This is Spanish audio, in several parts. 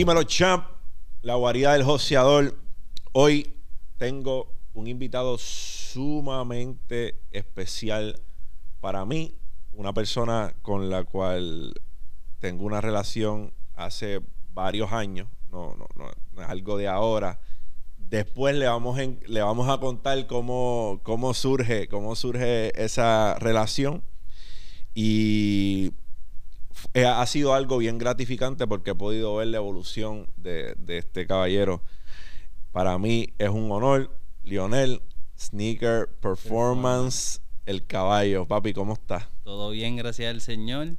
Dímelo, champ. La guarida del joseador. Hoy tengo un invitado sumamente especial para mí. Una persona con la cual tengo una relación hace varios años. No, no, no, no es algo de ahora. Después le vamos, le vamos a contar cómo, cómo surge, cómo surge esa relación. Y eh, ha sido algo bien gratificante porque he podido ver la evolución de, de este caballero. Para mí es un honor. Lionel, Sneaker Performance, el caballo. Papi, ¿cómo estás? Todo bien, gracias al Señor.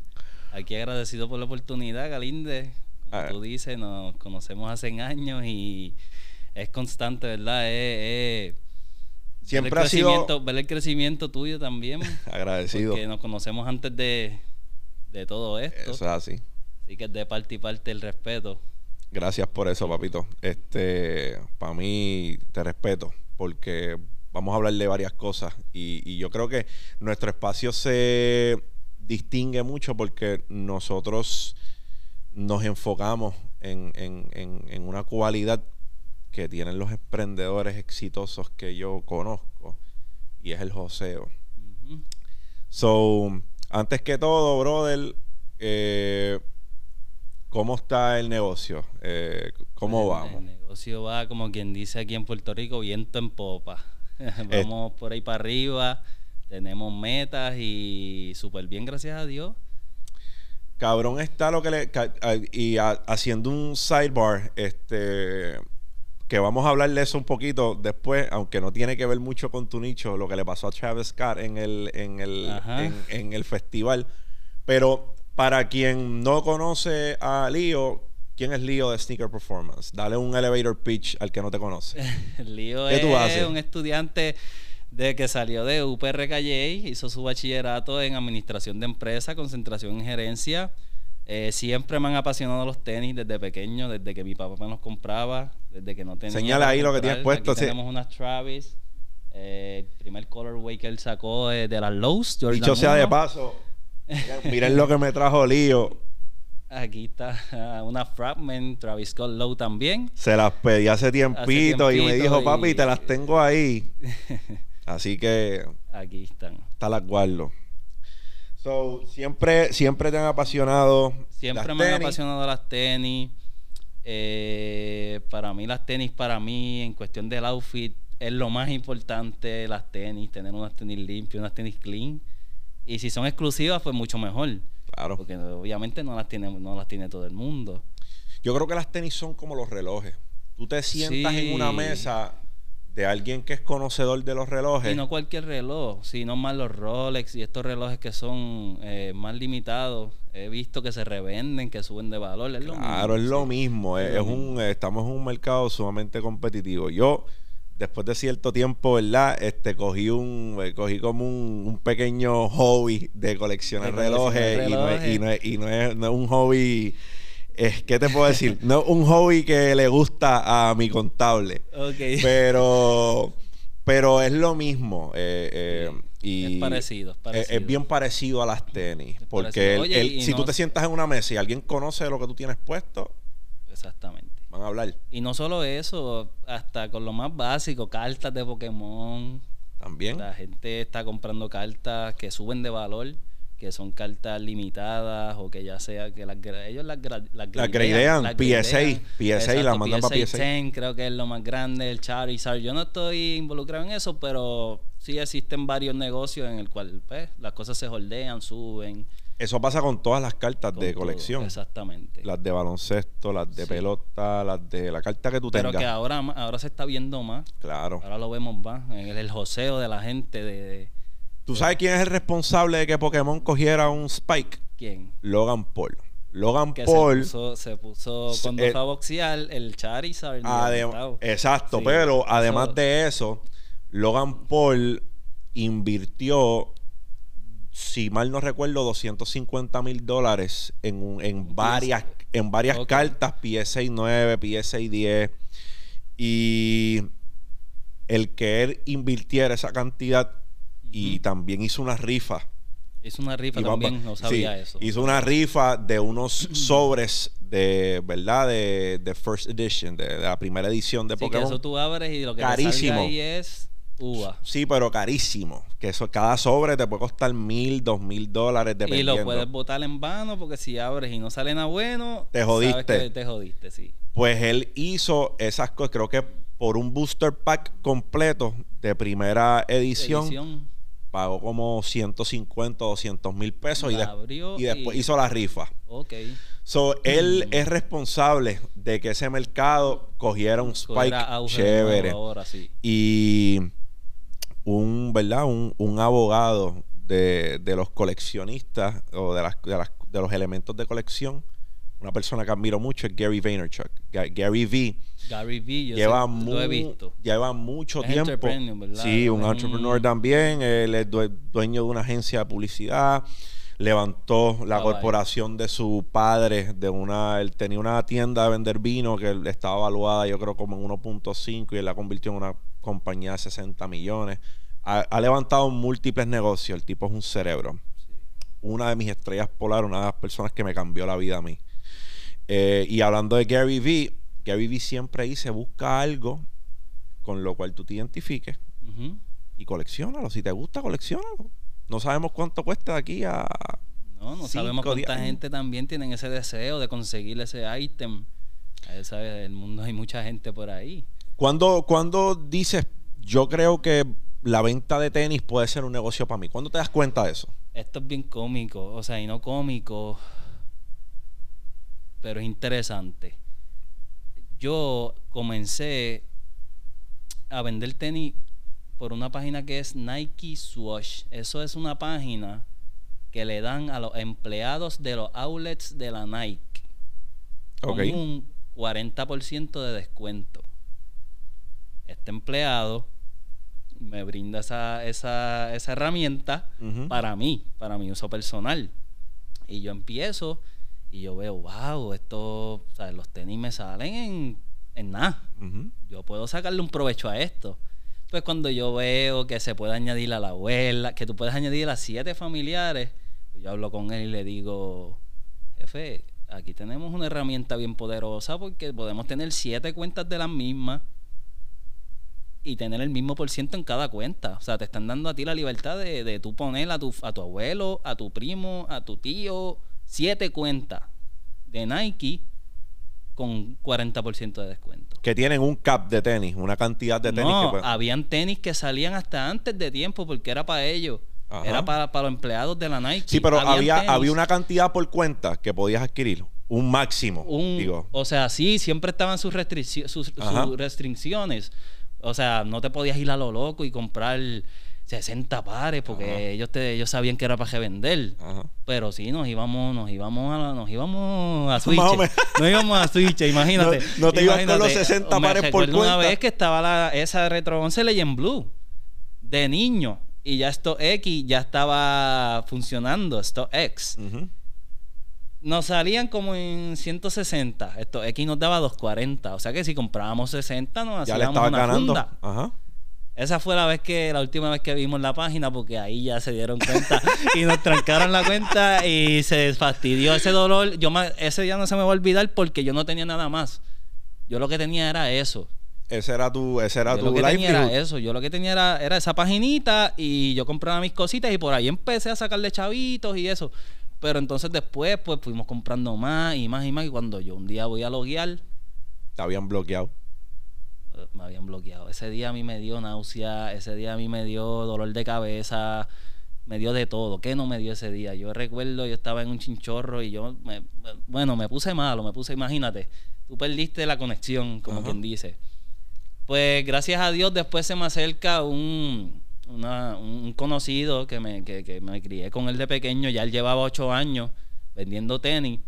Aquí agradecido por la oportunidad, Galinde. Como Ah. tú dices, nos conocemos hace años y es constante, ¿verdad? Es, es- Siempre ver ha sido- ver el crecimiento tuyo también. Agradecido. Porque nos conocemos antes de, de todo esto. Eso es así. Así que es de parte y parte el respeto. Gracias por eso, papito. Este, para mí te respeto porque vamos a hablar de varias cosas y, y yo creo que nuestro espacio se distingue mucho porque nosotros nos enfocamos en, en- en- en una cualidad que tienen los emprendedores exitosos que yo conozco y es el joseo. So, antes que todo, brother, eh, ¿cómo está el negocio? Eh, ¿Cómo El- vamos? El negocio va, como quien dice aquí en Puerto Rico, viento en popa. Eh. Vamos por ahí para arriba, tenemos metas y súper bien, gracias a Dios. Cabrón está lo que le... y a- haciendo un sidebar, este... Que vamos a hablar de eso un poquito después, aunque no tiene que ver mucho con tu nicho, lo que le pasó a Travis Scott en el, en el, en, en el festival. Pero para quien no conoce a Leo, ¿quién es Leo de Sneaker Performance? Dale un elevator pitch al que no te conoce. Lío ¿Qué es tú haces? un estudiante de que salió de UPR Calle, hizo su bachillerato en administración de empresa, concentración en gerencia. Eh, siempre me han apasionado los tenis desde pequeño, desde que mi papá me los compraba, desde que no tenía. Señala ahí lo que tienes puesto, Aquí sí. tenemos unas Travis. eh, el primer colorway que él sacó eh, de las Lowe's. Jordan Dicho sea de 1. paso, miren lo que me trajo Lío. Aquí está una Fragment, Travis Scott Low también. Se las pedí hace tiempito, y me dijo, y- papi, te las tengo ahí. Así que Aquí están. está las guardo. So, siempre, siempre te han apasionado. Siempre las me han apasionado las tenis. Eh, para mí las tenis, para mí, en cuestión del outfit, es lo más importante, las tenis, tener unas tenis limpias, unas tenis clean. Y si son exclusivas, pues mucho mejor. Claro. Porque obviamente no las tiene, no las tiene todo el mundo. Yo creo que las tenis son como los relojes. Tú te sientas en una mesa de alguien que es conocedor de los relojes. Y no cualquier reloj, sino más los Rolex y estos relojes que son eh, más limitados. He visto que se revenden, que suben de valor. Es lo Claro, es mismo, lo sí. mismo. Es, Es lo es un, estamos en un mercado sumamente competitivo. Yo, después de cierto tiempo, ¿verdad? Este, cogí un, eh, cogí como un, un pequeño hobby de coleccionar De coleccionar relojes, y no es- y, no es, relojes. y no es, no es un hobby. Es, ¿Qué te puedo decir? No es un hobby que le gusta a mi contable. Ok. Pero, pero es lo mismo. eh, eh, y Es parecido, es es- parecido. Es, bien parecido a las tenis. Es Porque parecido. el- Oye, el- y si tú no- te sientas en una mesa y alguien conoce lo que tú tienes puesto, Exactamente. van a hablar Y no solo eso, hasta con lo más básico, cartas de Pokémon. también. La gente está comprando cartas que suben de valor, que son cartas limitadas o que ya sea que las, ellos las, gra- las Las gradean, las PSA. PSA, las mandan para PSA. 10 creo que es lo más grande, el Charizard. Yo no estoy involucrado en eso, pero sí existen varios negocios en el cual pues, las cosas se holdean, suben. Eso pasa con todas las cartas con de todo. colección. Exactamente. Las de baloncesto, las de Sí. pelota, las de la carta que tú Pero tengas. que ahora, ahora se está viendo más. Claro. Ahora lo vemos más en el, el joseo de la gente de, de- ¿Tú sabes quién es el responsable de que Pokémon cogiera un Spike? quién. Logan Paul. Logan Que Paul. se puso, se puso cuando eh, fue a boxear el Charizard. adem- exacto, Sí, pero además eso- de eso, Logan Paul invirtió, si mal no recuerdo, 250 mil dólares en, un- en varias, en varias Ok. cartas, PSA 9, PSA 10. Y el que él invirtiera esa cantidad y también hizo una rifa Hizo una rifa Y también, no sabía sí, eso. Hizo una rifa de unos sobres de, ¿verdad? De, de First Edition, de, de la primera edición de Sí, que Pokémon. eso tú abres y lo que te Carísimo. ahí es uva. Sí, pero carísimo. Que eso, cada sobre te puede costar mil, dos mil dólares, Y dependiendo. lo puedes botar en vano porque si abres y no sale nada bueno, Te sabes jodiste. que te jodiste, sí. Pues él hizo esas cosas, creo que por un booster pack completo de primera edición, Edición, pagó como 150 o 200 mil pesos y, después y- hizo la rifa. ok. So, él es responsable de que ese mercado cogiera un spike chévere. nuevo ahora sí. Y un, ¿verdad? Un, un abogado de, de los coleccionistas o de, las, de, las- de los elementos de colección, una persona que admiro mucho es Gary Vaynerchuk. Ga- Gary V Gary Vee, yo lleva, sé- mu- lo he visto. lleva mucho Es tiempo. ¿verdad? Sí, un entrepreneur también. Él es due- dueño de una agencia de publicidad. Levantó la Ah, vaya. corporación de su padre, de una, él tenía una tienda de vender vino que estaba evaluada yo creo como en 1.5 y él la convirtió en una compañía de 60 millones. Ha, ha levantado múltiples negocios, el tipo es un cerebro. Una de mis estrellas polar, una de las personas que me cambió la vida a mí. Eh, y hablando de Gary Vee, Gary Vee siempre dice, busca algo con lo cual tú te identifiques Ujú. y coleccionalo. Si te gusta, coleccionalo. No sabemos cuánto cuesta de aquí a... No, no sabemos cuánta gente también tienen ese deseo de conseguir ese ítem. A sabe, el mundo hay mucha gente por ahí. ¿Cuándo, cuándo dices, yo creo que la venta de tenis puede ser un negocio para mí? ¿Cuándo te das cuenta de eso? Esto es bien cómico, o sea, y no cómico, pero es interesante. Yo comencé a vender tenis por una página que es Nike Swoosh. Eso es una página que le dan a los empleados de los outlets de la Nike con un 40% de descuento. Este empleado me brinda esa, esa, esa herramienta para mí, para mi uso personal. Y yo empiezo y yo veo, wow, esto, o sea, los tenis me salen en, en nada. Yo puedo sacarle un provecho a esto. Pues cuando yo veo que se puede añadir a la abuela, que tú puedes añadir a siete familiares, pues yo hablo con él y le digo, jefe, aquí tenemos una herramienta bien poderosa porque podemos tener siete cuentas de las mismas y tener el mismo por ciento en cada cuenta. O sea, te están dando a ti la libertad de, de tú poner a tu, a tu abuelo, a tu primo, a tu tío, siete cuentas de Nike con 40% de descuento. Que tienen un cap de tenis, una cantidad de tenis no, que pueden- habían tenis que salían hasta antes de tiempo porque era para ellos. Ajá. Era para, para los empleados de la Nike. Sí, pero había, tenis. había una cantidad por cuenta que podías adquirir. Un máximo. Un- digo. o sea, sí, siempre estaban sus, sus, sus restricciones. O sea, no te podías ir a lo loco y comprar 60 pares porque Ajá. ellos te, ellos sabían que era para revender. Ajá. Pero sí, nos íbamos, nos íbamos a, nos íbamos a Switch. Nos íbamos a Switch, imagínate. No- no te ibas con los 60 me pares por recuerdo una cuenta. vez que estaba la, esa Retro 11 Legend Blue de niño y ya esto X ya estaba funcionando, esto X. Nos salían como en 160. Esto X nos daba 240. O sea que si comprábamos 60 nos Ya le hacíamos estabas una ganando. funda. Ajá. Esa fue la vez que, la última vez que vimos la página, porque ahí ya se dieron cuenta y nos trancaron la cuenta y se fastidió ese dolor. Yo me- ese día no se me va a olvidar porque yo no tenía nada más. Yo lo que tenía era eso. Ese era tu, ese era Yo tu lo que tenía era eso. Yo lo que tenía era, era esa paginita y yo compraba mis cositas y por ahí empecé a sacarle chavitos y eso. Pero entonces después pues fuimos comprando más y más y más y cuando yo un día voy a loguear Te habían bloqueado. Me habían bloqueado. Ese día a mí me dio náusea, ese día a mí me dio dolor de cabeza, me dio de todo. ¿Qué no me dio ese día? Yo recuerdo, yo estaba en un chinchorro y yo, me- me- bueno, me puse malo, me puse, imagínate, tú perdiste la conexión, como Ajá. quien dice. Pues gracias a Dios después se me acerca un, una- un conocido que me, que, que me crié con él de pequeño, ya él llevaba ocho años vendiendo tenis.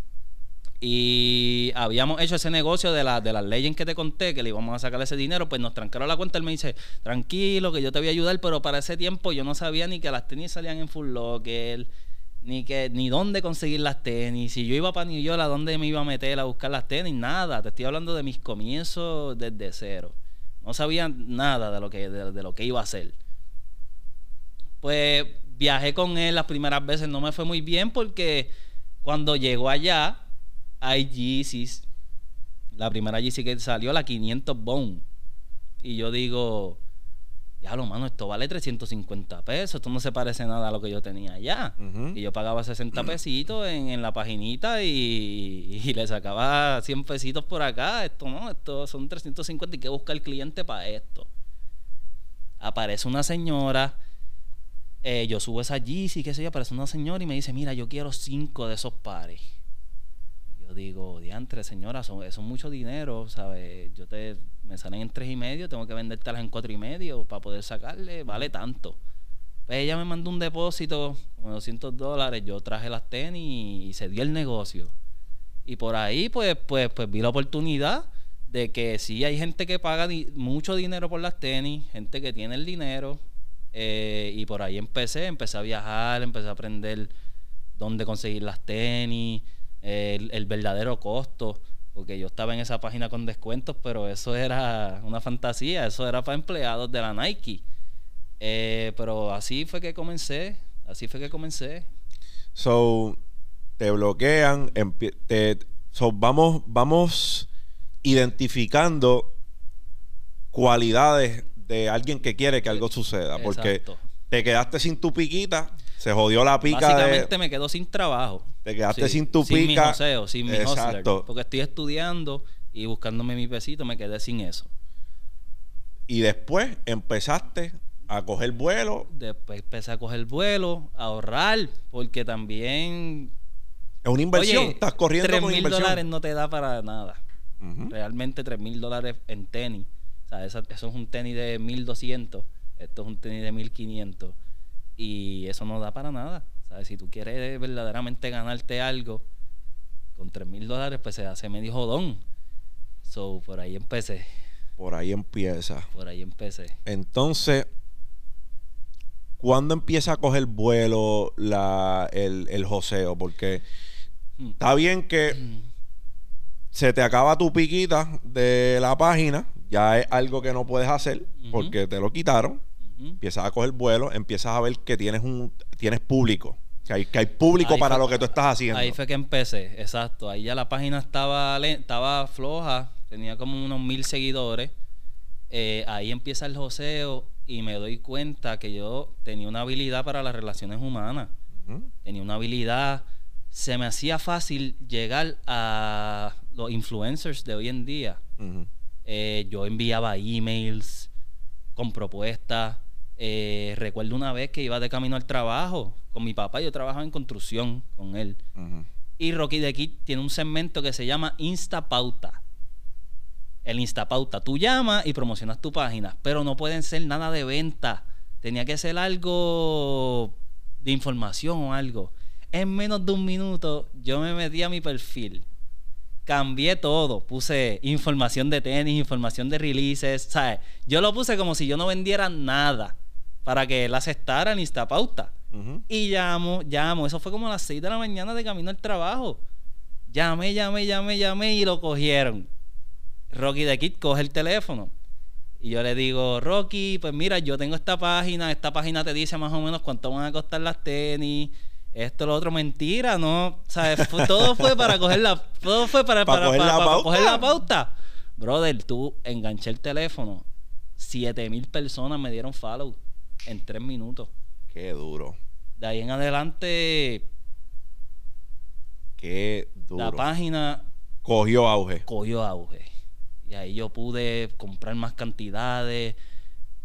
Y habíamos hecho ese negocio de, la, de las leyes que te conté, que le íbamos a sacar ese dinero, pues nos trancaron la cuenta. Él me dice, tranquilo, que yo te voy a ayudar, pero para ese tiempo yo no sabía ni que las tenis salían en Full Locker, ni que ni dónde conseguir las tenis. Si yo iba para New York, ¿a dónde me iba a meter a buscar las tenis? Nada, te estoy hablando de mis comienzos desde cero. No sabía nada de lo que, de lo que iba a hacer. Pues Viajé con él las primeras veces, no me fue muy bien porque cuando llegó allá, hay Yeezys. La primera Yeezy que salió, la 500 Bone. Y yo digo, ya lo mano, esto vale 350 pesos, esto no se parece nada a lo que yo tenía allá. Ujú. Y yo pagaba 60 pesitos en, en la paginita y, y le sacaba 100 pesitos por acá. Esto no, esto son 350 y que busca el cliente para esto. Aparece una señora, eh, yo subo esa Yeezy, qué sé yo, aparece una señora y me dice, mira, yo quiero cinco de esos pares. Digo, diantre, señora, son, eso es mucho dinero, ¿sabes? Yo te, me salen en tres y medio, tengo que vendértelas en cuatro y medio para poder sacarle, vale tanto. Pues ella me mandó un depósito, como 200 dólares, yo traje las tenis y se dio el negocio. Y por ahí, pues, pues, pues vi la oportunidad de que sí hay gente que paga mucho dinero por las tenis, gente que tiene el dinero. eh, y por ahí empecé, empecé a viajar, empecé a aprender dónde conseguir las tenis, el, el verdadero costo. Porque yo estaba en esa página con descuentos, pero eso era una fantasía, eso era para empleados de la Nike. Eh, pero así fue que comencé, así fue que comencé. So, te bloquean, te, so, vamos, vamos identificando cualidades de alguien que quiere que algo suceda. Porque te quedaste sin tu piquita, se jodió la pica Básicamente de... me quedo sin trabajo. Te quedaste sin tu Sin mi pica. joseo, sin mi hustler. Exacto. Porque estoy estudiando y buscándome mi pesito, me quedé sin eso. Y después empezaste a coger vuelo. Después empecé a coger vuelo, a ahorrar, porque también... Es una inversión. Oye, Estás corriendo tres con mil inversión. dólares no te da para nada. Realmente 3 mil dólares en tenis. O sea, eso es un tenis de 1200. Esto es un tenis de 1500. Y eso no da para nada. ¿Sabes? Si tú quieres verdaderamente ganarte algo con 3 mil dólares, pues se hace medio jodón. So, por ahí empecé. Por ahí empieza. Por ahí empecé. Entonces, ¿cuándo empieza a coger vuelo la, el, el joseo? Porque Mm. está bien que se te acaba tu piquita de la página, ya es algo que no puedes hacer porque te lo quitaron. Empiezas a coger vuelo, empiezas a ver que tienes un tienes público, que hay, que hay público Ahí para fue- lo que tú estás haciendo. Ahí fue que empecé, exacto. Ahí ya la página estaba, estaba floja, tenía como unos mil seguidores. Eh, ahí empieza el joseo y me doy cuenta que yo tenía una habilidad para las relaciones humanas. Tenía una habilidad. Se me hacía fácil llegar a los influencers de hoy en día. Eh, yo enviaba emails con propuestas. Eh, recuerdo una vez que iba de camino al trabajo con mi papá. Yo trabajaba en construcción con él. Y Rocky de Kid tiene un segmento que se llama Instapauta. El Instapauta. Tú llamas y promocionas tu página, pero no pueden ser nada de venta. Tenía que ser algo de información o algo. En menos de un minuto yo me metí a mi perfil. Cambié todo. Puse información de tenis, información de releases. ¿sabes? Yo lo puse como si yo no vendiera nada para que él aceptara el Instapauta. Ujú. Y llamo, llamo. Eso fue como a las 6 de la mañana de camino al trabajo. Llamé, llamé, llamé, llamé y lo cogieron. Rocky de Kid coge el teléfono. Y yo le digo, Rocky, pues mira, yo tengo esta página. Esta página te dice más o menos cuánto van a costar las tenis. Esto, lo otro, mentira, ¿no? ¿Sabes? Fue- todo fue para coger la... Todo fue para, ¿Para para, coger para- la para pauta? coger la pauta. Brother, tú enganché el teléfono. Siete mil personas me dieron follow en tres minutos. Qué duro. De ahí en adelante, Qué duro. la página Cogió auge. cogió auge. Y ahí yo pude comprar más cantidades.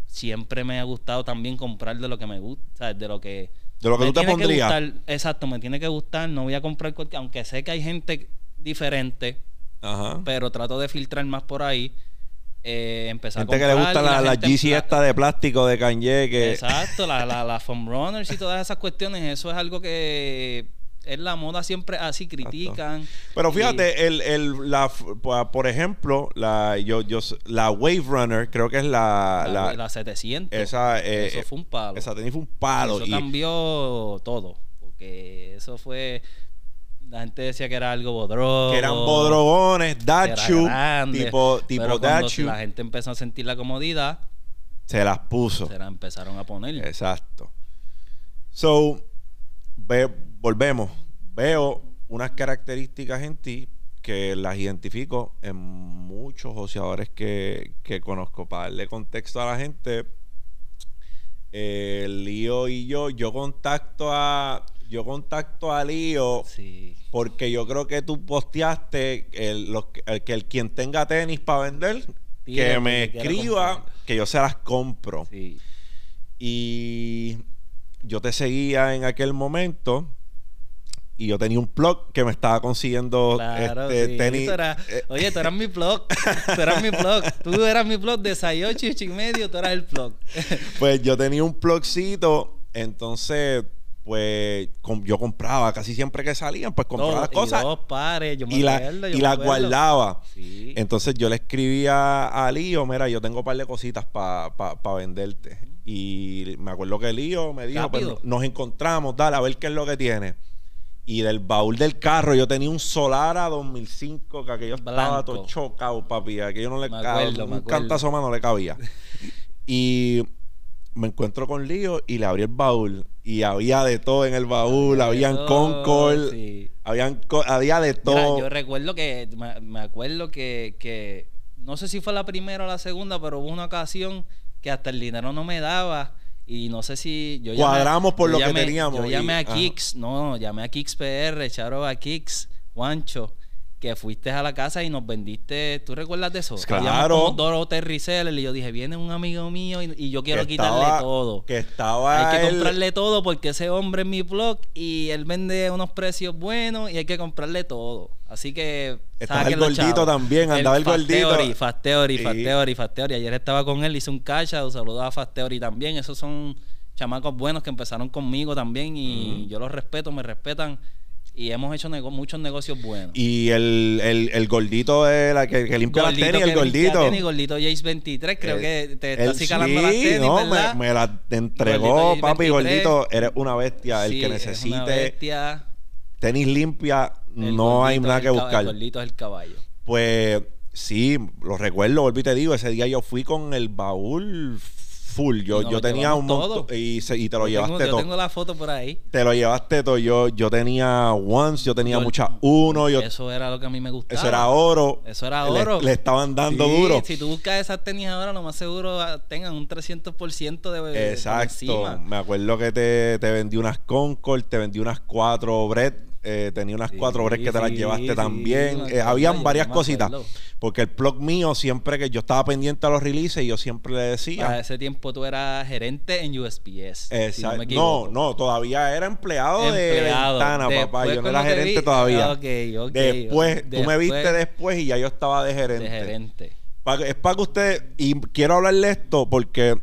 Siempre me ha gustado también comprar de lo que me gusta, ¿sabes? de lo que... De lo que me tú te que pondrías. gustar. exacto, me tiene que gustar. No voy a comprar cualquier... Aunque sé que hay gente diferente, Ajá. pero trato de filtrar más por ahí. Eh, empezar Gente a que le comprar gusta la, la GC esta de plástico de Kanye que Exacto, la, la, la foam runners y todas esas cuestiones, eso es algo que es la moda siempre así, critican. Pero Y- fíjate, el, el, la, por- ejemplo, la, yo, yo, la Wave Runner, creo que es la... la, la- la 700. esa, eh, eso fue un palo. esa tenis fue un palo. eso y- cambió todo. Porque eso fue. La gente decía que era algo bodrogo. que eran bodrogones, Dachu, grande, tipo, tipo pero Dachu, la gente empezó a sentir la comodidad, se las puso. se la empezaron a poner. Exacto. So, ve- volvemos. Veo unas características en ti que las identifico en muchos joseadores que, que conozco. Para darle contexto a la gente, eh, Lío y yo, yo contacto a, yo contacto a Lío Sí. Porque yo creo que tú posteaste el, los el que el quien tenga tenis para vender, que me que escriba, comprar. que yo se las compro. Sí. Y yo te seguía en aquel momento. Y yo tenía un blog que me estaba consiguiendo Claro, este, sí. tenis. Tú eras- eh, oye, tú eras mi blog. Tú eras mi blog. Tú eras mi blog de 6, 8 y medio. Tú eras el blog. pues yo tenía un blogcito. Entonces, pues com- yo compraba casi siempre que salían, pues compraba las y cosas dos pares. Yo me y, la- acuerdo, yo y me las guardaba. Sí. Entonces yo le escribía a Lío, mira, yo tengo un par de cositas para venderte. Y me acuerdo que Lío me dijo, pues, nos encontramos, dale, a ver qué es lo que tiene. Y del baúl del carro yo tenía un Solara 2005 que aquello estaba Blanco. todo chocado, papi. Aquello no le cabía, un cantazo más no le cabía. y me encuentro con Lío y le abrí el baúl. Y había de todo en el baúl, habían Oh, Concord, sí. habían había de Mira, todo. yo recuerdo que, me, me acuerdo que, que, no sé si fue la primera o la segunda, pero hubo una ocasión que hasta el dinero no me daba y no sé si yo llamé- Cuadramos por yo lo que teníamos Yo llamé y- a. Kix, no, llamé a Kix PR, Charo a Kix, Juancho, que fuiste a la casa y nos vendiste, ¿tú recuerdas de eso? Claro. Tres resellers y yo dije, viene un amigo mío y, y yo quiero que quitarle estaba- todo. Que estaba Hay que él- comprarle todo porque ese hombre es mi blog y él vende unos precios buenos y hay que comprarle todo. Así que. Estaba el gordito chavos. también, andaba el gordito. Theory, Fast Theory, Sí. Fast Theory, Fast Theory. Ayer estaba con él, hice un cash out, saludos a Fast Theory también. Esos son chamacos buenos que empezaron conmigo también y yo los respeto, me respetan y hemos hecho nego- muchos negocios buenos. Y el, el, el gordito de la que, que limpia las Gordito tenis, el gordito. tenis, gordito Jace 23, creo que te está así calando sí, las tenis, no, ¿verdad? Me, me las entregó, Gordito papi, 23. gordito. Eres una bestia. el que una necesite bestia. tenis limpia, no hay nada que buscar. El gordito es el caballo. Pues sí, lo recuerdo, volví y te digo, ese día yo fui con el baúl full. Yo, yo tenía un montón y, se- y te lo Yo tengo- llevaste yo todo. tengo la foto por ahí. Te lo llevaste todo. Yo, yo tenía ones, yo tenía muchas uno, yo, Eso era lo que a mí me gustaba. eso era oro. Eso era oro. Le, estaban dando Sí, duro. Si tú buscas esas tenis ahora, lo más seguro ah, tengan un 300% de de- Exacto. encima. Me acuerdo que te, te vendí unas Concord, te vendí unas cuatro Bread. Eh, tenía unas Sí, cuatro Bread que te las sí, llevaste sí, también. Eh, habían varias cositas. Porque el blog mío, siempre que yo estaba pendiente a los releases, yo siempre le decía. Para ese tiempo tú eras gerente en USPS. si Exacto. no, no, todavía era empleado, de ventana, papá. Yo no era te gerente vi- todavía. Ah, ok, ok. después, tú me viste después y ya yo estaba de gerente. De gerente. Pa- es para que ustedes, y quiero hablarle esto porque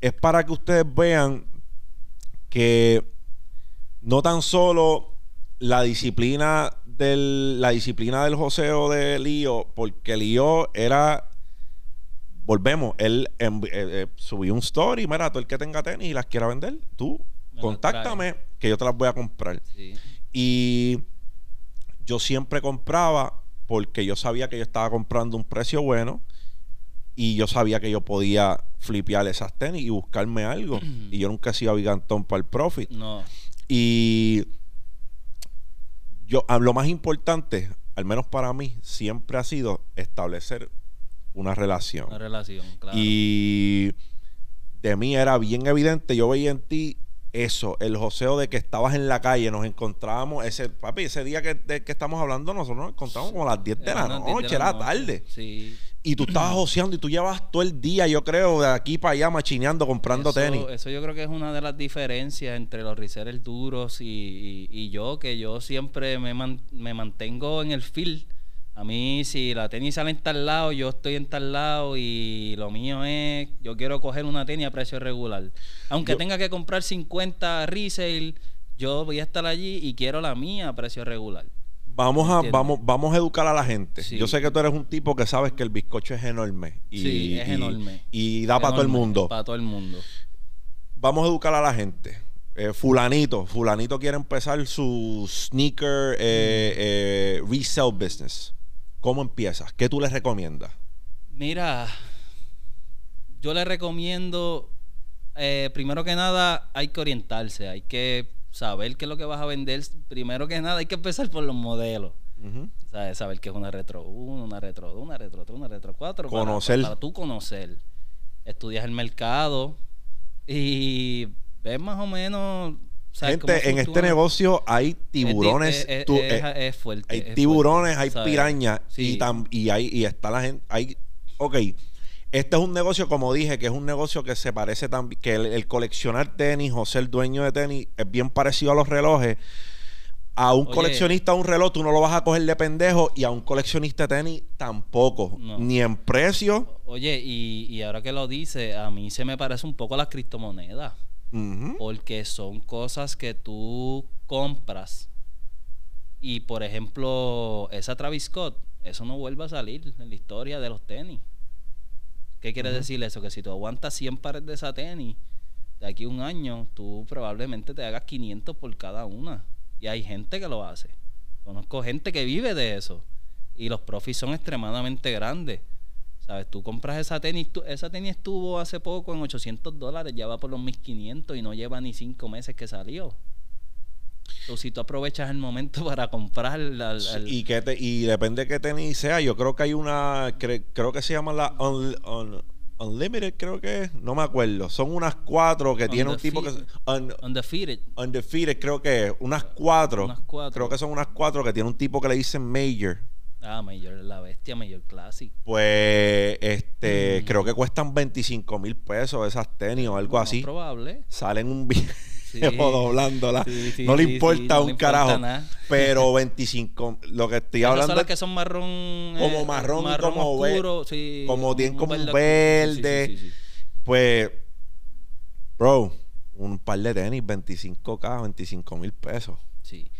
es para que ustedes vean que no tan solo la disciplina del, la disciplina del joseo de Lío, porque Lío era, volvemos, él eh, eh, subió un story, mira, tú el que tenga tenis y las quiera vender, tú Me contáctame que yo te las voy a comprar. Sí. Y yo siempre compraba porque yo sabía que yo estaba comprando un precio bueno y yo sabía que yo podía flipear esas tenis y buscarme algo. y yo nunca he sido gigantón para el profit. No. Y yo, ah, lo más importante, al menos para mí, siempre ha sido establecer una relación. Una relación, claro. Y de mí era bien evidente, yo veía en ti eso, el joseo de que estabas en la calle, nos encontrábamos, ese papi, ese día que, de que estamos hablando, nosotros nos encontramos como a las 10 de la 10 de noche, la era noche. tarde. Sí. Y tú estabas joseando y tú llevas todo el día, yo creo, de aquí para allá machineando, comprando eso, tenis. Eso yo creo que es una de las diferencias entre los resellers duros y, y- y yo, que yo siempre me, man- me mantengo en el field. A mí, si la tenis sale en tal lado, yo estoy en tal lado y lo mío es, yo quiero coger una tenis a precio regular. Aunque Yo- tenga que comprar 50 resale, yo voy a estar allí y quiero la mía a precio regular. Vamos a, vamos, vamos a educar a la gente. Sí. Yo sé que tú eres un tipo que sabes que el bizcocho es enorme. Y, sí, es y- enorme. Y da para todo el mundo. Para todo el mundo. vamos a educar a la gente. Eh, fulanito, fulanito quiere empezar su sneaker eh, eh, resale business. ¿Cómo empiezas? ¿Qué tú les recomiendas? Mira, yo le recomiendo eh, primero que nada, hay que orientarse, hay que saber qué es lo que vas a vender. Primero que nada, hay que empezar por los modelos. Saber qué es una Retro 1, una Retro 2, una Retro 3, una Retro 4. Conocer. Para, tú conocer. Estudias el mercado y ves más o menos Gente, en este negocio hay tiburones. Es, fuerte. Hay tiburones, hay pirañas y, y, hay, y está la gente. Hay, ok, este es un negocio, como dije, que es un negocio que se parece también, que el, coleccionar tenis o ser dueño de tenis es bien parecido a los relojes. A un coleccionista de un reloj tú no lo vas a coger de pendejo y a un coleccionista de tenis tampoco, ni en precio. Oye, y, y, ahora que lo dice, a mí se me parece un poco las criptomonedas. Porque son cosas que tú compras. Y por ejemplo, esa Travis Scott, eso no vuelve a salir en la historia de los tenis. ¿Qué quiere decir eso? Que si tú aguantas 100 pares de esa tenis, de aquí a un año, tú probablemente te hagas 500 por cada una. Y hay gente que lo hace. Conozco gente que vive de eso. Y los profits son extremadamente grandes. ¿Sabes? Tú compras esa tenis, esa tenis estuvo hace poco en 800 dólares, ya va por los 1500 y no lleva ni 5 meses que salió. O si tú aprovechas el momento para comprar y que te, y depende de qué tenis sea yo creo que hay una creo que se llama la Unlimited creo que es no me acuerdo son unas cuatro que tiene un tipo que undefeated undefeated creo que es unas cuatro, unas cuatro creo que son unas cuatro que tiene un tipo que le dicen Major Ah, Major, la bestia, Major Classic. Pues, este, mm. creo que cuestan 25 mil pesos esas tenis o algo así. probable. Salen un video doblándola. no le importa un carajo. pero 25, lo que estoy hablando. Son las que son marrón. Como eh, marrón, como oscuro, como tienen como un verde. Pues, bro, un par de tenis, 25k, 25 mil pesos. Sí.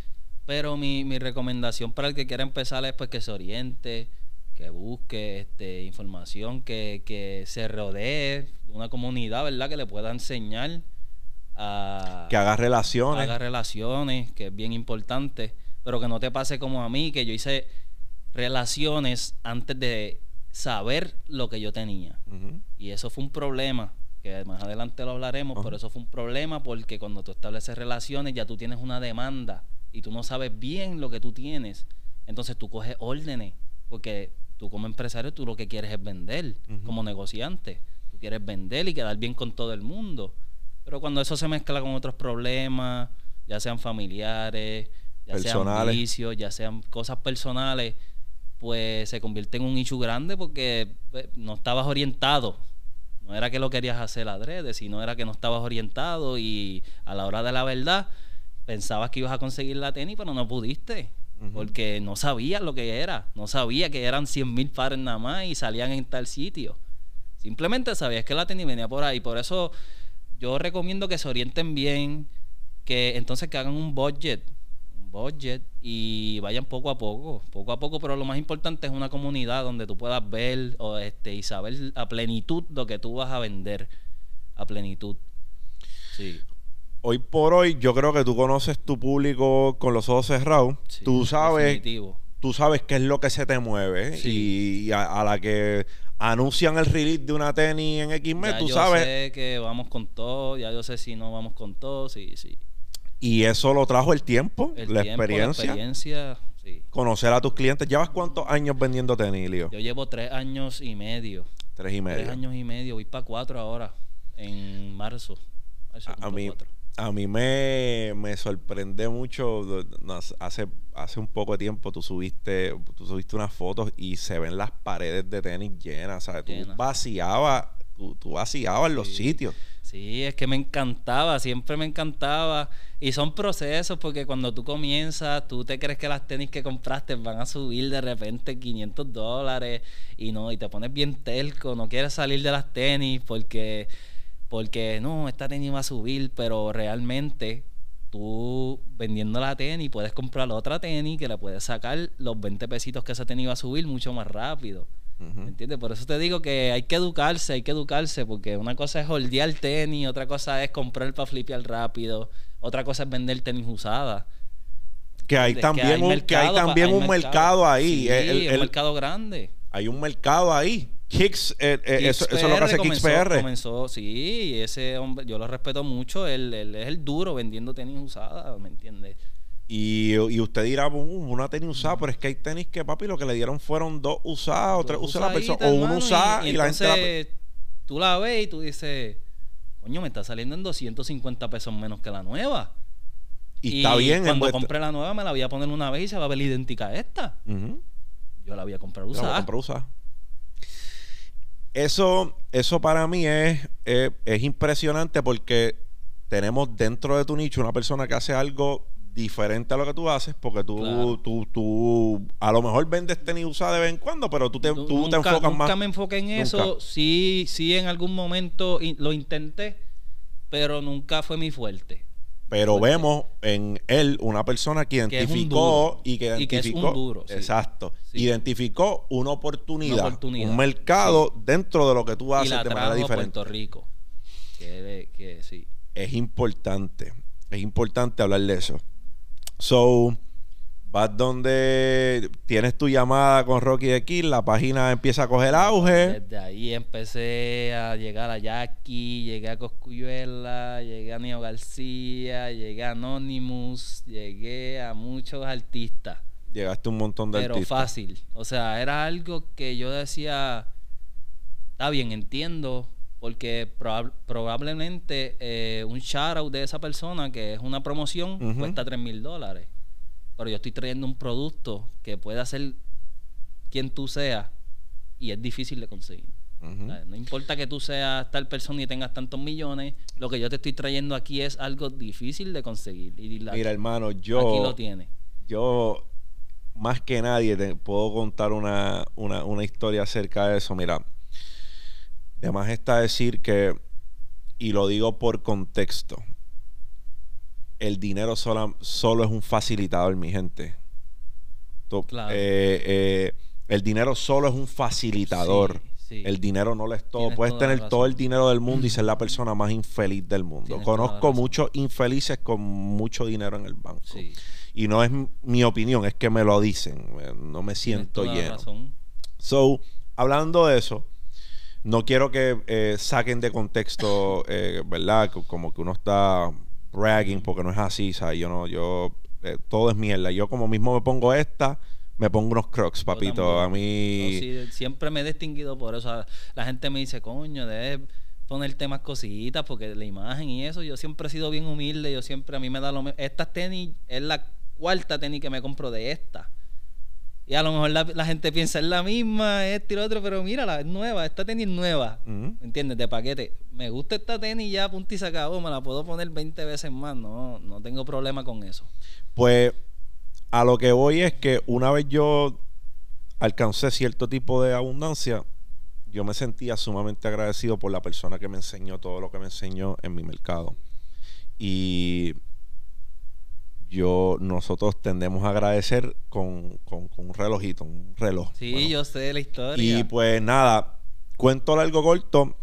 Pero mi, mi recomendación para el que quiera empezar es pues que se oriente, que busque este, información, que, que se rodee de una comunidad, ¿verdad? Que le pueda enseñar a... Que haga relaciones. Haga relaciones, que es bien importante. Pero que no te pase como a mí, que yo hice relaciones antes de saber lo que yo tenía. Y eso fue un problema, que más adelante lo hablaremos, pero eso fue un problema porque cuando tú estableces relaciones ya tú tienes una demanda y tú no sabes bien lo que tú tienes. Entonces tú coges órdenes, porque tú como empresario tú lo que quieres es vender, como negociante. Tú quieres vender y quedar bien con todo el mundo. Pero cuando eso se mezcla con otros problemas, ya sean familiares, ya sean vicios, ya sean cosas personales, pues se convierte en un issue grande porque pues, no estabas orientado. No era que lo querías hacer adrede, sino era que no estabas orientado y a la hora de la verdad pensabas que ibas a conseguir la tenis, pero no pudiste. Porque no sabías lo que era. No sabías que eran 100 mil pares nada más y salían en tal sitio. Simplemente sabías que la tenis venía por ahí. Por eso yo recomiendo que se orienten bien, que entonces que hagan un budget, un budget y vayan poco a poco, poco a poco, pero lo más importante es una comunidad donde tú puedas ver o este y saber a plenitud lo que tú vas a vender a plenitud. Sí. Hoy por hoy, yo creo que tú conoces tu público con los ojos cerrados. tú sabes, tú sabes qué es lo que se te mueve y, a, la que anuncian el release de una tenis en X mes, tú sabes. Ya sé que vamos con todo, ya yo sé si no vamos con todo, sí, sí. Y eso lo trajo el tiempo, la, experiencia. la experiencia. Sí. Conocer a tus clientes. ¿Llevas cuántos años vendiendo tenis, Leo? Yo llevo tres años y medio. Tres y medio. Tres años y medio. Voy para cuatro ahora, en marzo. A, mí, a mí me, me sorprende mucho. Hace, hace un poco de tiempo tú subiste, tú subiste unas fotos y se ven las paredes de tenis llenas. ¿sabes? Tú vaciabas, tú, tú vaciabas los sitios. Sí, es que me encantaba, siempre me encantaba. Y son procesos porque cuando tú comienzas, tú te crees que las tenis que compraste van a subir de repente 500 dólares y no, y te pones bien telco, no quieres salir de las tenis porque porque no, esta tenis va a subir, pero realmente tú vendiendo la tenis puedes comprar otra tenis que la puedes sacar los 20 pesitos que esa tenis va a subir mucho más rápido. ¿Me entiendes? Por eso te digo que hay que educarse, hay que educarse, porque una cosa es holdear tenis, otra cosa es comprar para flipear rápido, otra cosa es vender tenis usada. Que hay también, un, que hay también un mercado, ahí. Sí, el, mercado grande. Hay un mercado ahí Kicks, eh, eh, Kicks eso, eso es lo que hace Kicks comenzó- PR. Comenzó, sí, ese hombre, yo lo respeto mucho. Él, él es el duro vendiendo tenis usada, ¿me entiendes? Y, y usted dirá, "Uh, una tenis usada, pero es que hay tenis que, papi, lo que le dieron fueron dos usadas o tres usadas la persona, o una usada y, la gente la- tú la ves y tú dices, coño, me está saliendo en 250 pesos menos que la nueva. y, está bien. en Cuando compré la nueva me la voy a poner una vez y se va a ver idéntica a esta. Yo la voy a comprar La voy a usada. comprar usada. Eso, eso para mí es, es, es impresionante porque tenemos dentro de tu nicho una persona que hace algo diferente a lo que tú haces, porque tú, Claro. tú, tú a lo mejor vendes tenis usada de vez en cuando, pero tú te, tú te nunca, enfocas nunca más. me enfoqué en Nunca. eso. Sí, sí, en algún momento lo intenté, pero nunca fue mi fuerte. Pero vemos en él una persona que identificó y que Y que es un identificó. duro, sí. Exacto. Sí. Identificó una oportunidad, Una oportunidad. un mercado dentro de lo que tú Y haces la de manera diferente. Puerto Rico. Que, que sí. es importante. Es importante hablar de eso. So, vas donde tienes tu llamada con Rocky de Kill, la página empieza a coger auge. Desde ahí empecé a llegar a Jackie, llegué a Coscuyuela, llegué a Neo García, llegué a Anonymous, llegué a muchos artistas. Llegaste un montón de pero artistas. fácil. O sea, era algo que yo decía, está bien, entiendo, porque proba- probablemente eh, un shout out de esa persona, que es una promoción, cuesta 3 mil dólares. Pero yo estoy trayendo un producto que puede hacer quien tú seas y es difícil de conseguir. Ujú. O sea, No importa que tú seas tal persona y tengas tantos millones, lo que yo te estoy trayendo aquí es algo difícil de conseguir. Y la- Mira, hermano, aquí yo, lo tienes. yo más que nadie te puedo contar una, una, una historia acerca de eso. Mira, de más está decir que, y lo digo por contexto, el dinero sola- solo es un facilitador, mi gente. Claro. eh, eh, el dinero solo es un facilitador. Sí, sí. El dinero no lo es todo. Tienes Puedes tener todo el dinero del mundo y ser la persona más infeliz del mundo. Tienes Conozco muchos infelices con mucho dinero en el banco. Sí. Y no es mi opinión, es que me lo dicen. Eh, No me siento lleno. razón. So, hablando de eso, no quiero que eh, saquen de contexto, ¿verdad? Co- Como que uno está bragging, porque no es así, ¿sabes? Yo no, yo, eh, todo es mierda. Yo como mismo me pongo esta, me pongo unos crocs, papito. A mí... Sí, siempre me he distinguido por eso. La gente me dice, coño, debes ponerte más cositas porque la imagen y eso. Yo siempre he sido bien humilde. Yo siempre, a mí me da lo mismo. Estas tenis es la cuarta tenis que me compro de esta. Y a lo mejor la, la gente piensa es la misma, este y lo otro, pero mírala, es nueva, esta tenis nueva. ¿Me entiendes? De paquete. Me gusta esta tenis ya, punto y se acabó. Me la puedo poner 20 veces más. No, no tengo problema con eso. Pues a lo que voy es que una vez yo alcancé cierto tipo de abundancia, yo me sentía sumamente agradecido por la persona que me enseñó todo lo que me enseñó en mi mercado. Y yo, nosotros tendemos a agradecer con, con- con un relojito, un reloj. Sí, Bueno, yo sé la historia. y pues nada, cuento largo corto.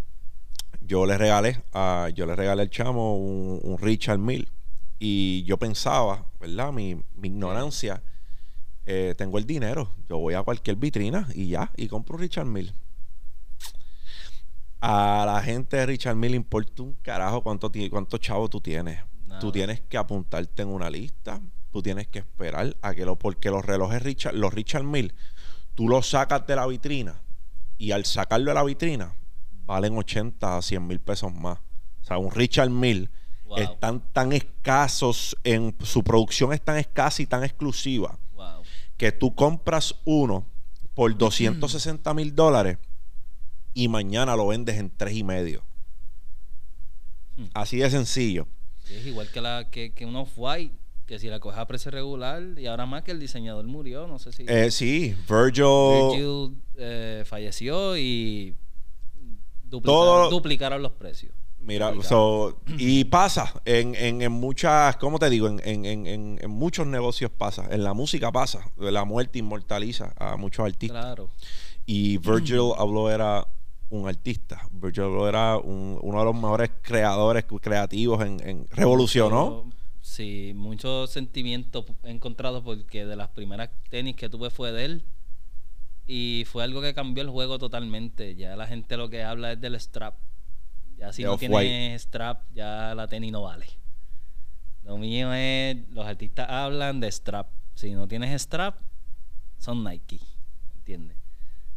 Yo le regalé a, yo le regalé al chamo un, un Richard Mill. Y yo pensaba, ¿verdad? Mi, mi ignorancia. eh, tengo el dinero. Yo voy a cualquier vitrina y ya, y compro un Richard Mill. A la gente de Richard Mill importa un carajo cuánto, cuánto chavo tú tienes. Tú tienes que apuntarte en una lista. Tú tienes que esperar a que lo. Porque los relojes Richard, los Richard Mill, tú los sacas de la vitrina. Y al sacarlo de la vitrina, valen 80 a 100 mil pesos más. O sea, un Richard Mill Wow. están tan escasos en su producción es tan escasa y tan exclusiva Wow. que tú compras uno por 260 mil dólares y mañana lo vendes en tres y medio. Hmm. Así de sencillo. Es igual que la que, que un off-white, que si la coges a precio regular, y ahora más que el diseñador murió, no sé si Eh, sí, Virgil. Virgil eh, falleció y duplicaron, Todo- duplicaron los precios. Mira, so, y pasa en, en, en muchas, ¿cómo te digo? En, en, en, en- en muchos negocios pasa. En la música pasa. La muerte inmortaliza a muchos artistas. Claro. Y Virgil Abloh era un artista. Virgil Abloh era un- uno de los mejores creadores creativos en, en revolucionó. Yo- Sí, muchos sentimientos encontrados porque de las primeras tenis que tuve fue de él y fue algo que cambió el juego totalmente. Ya la gente lo que habla es del strap. Ya si no tienes strap, ya la tenis no vale. Lo mío es, los artistas hablan de strap. Si no tienes strap, son Nike. ¿Entiendes?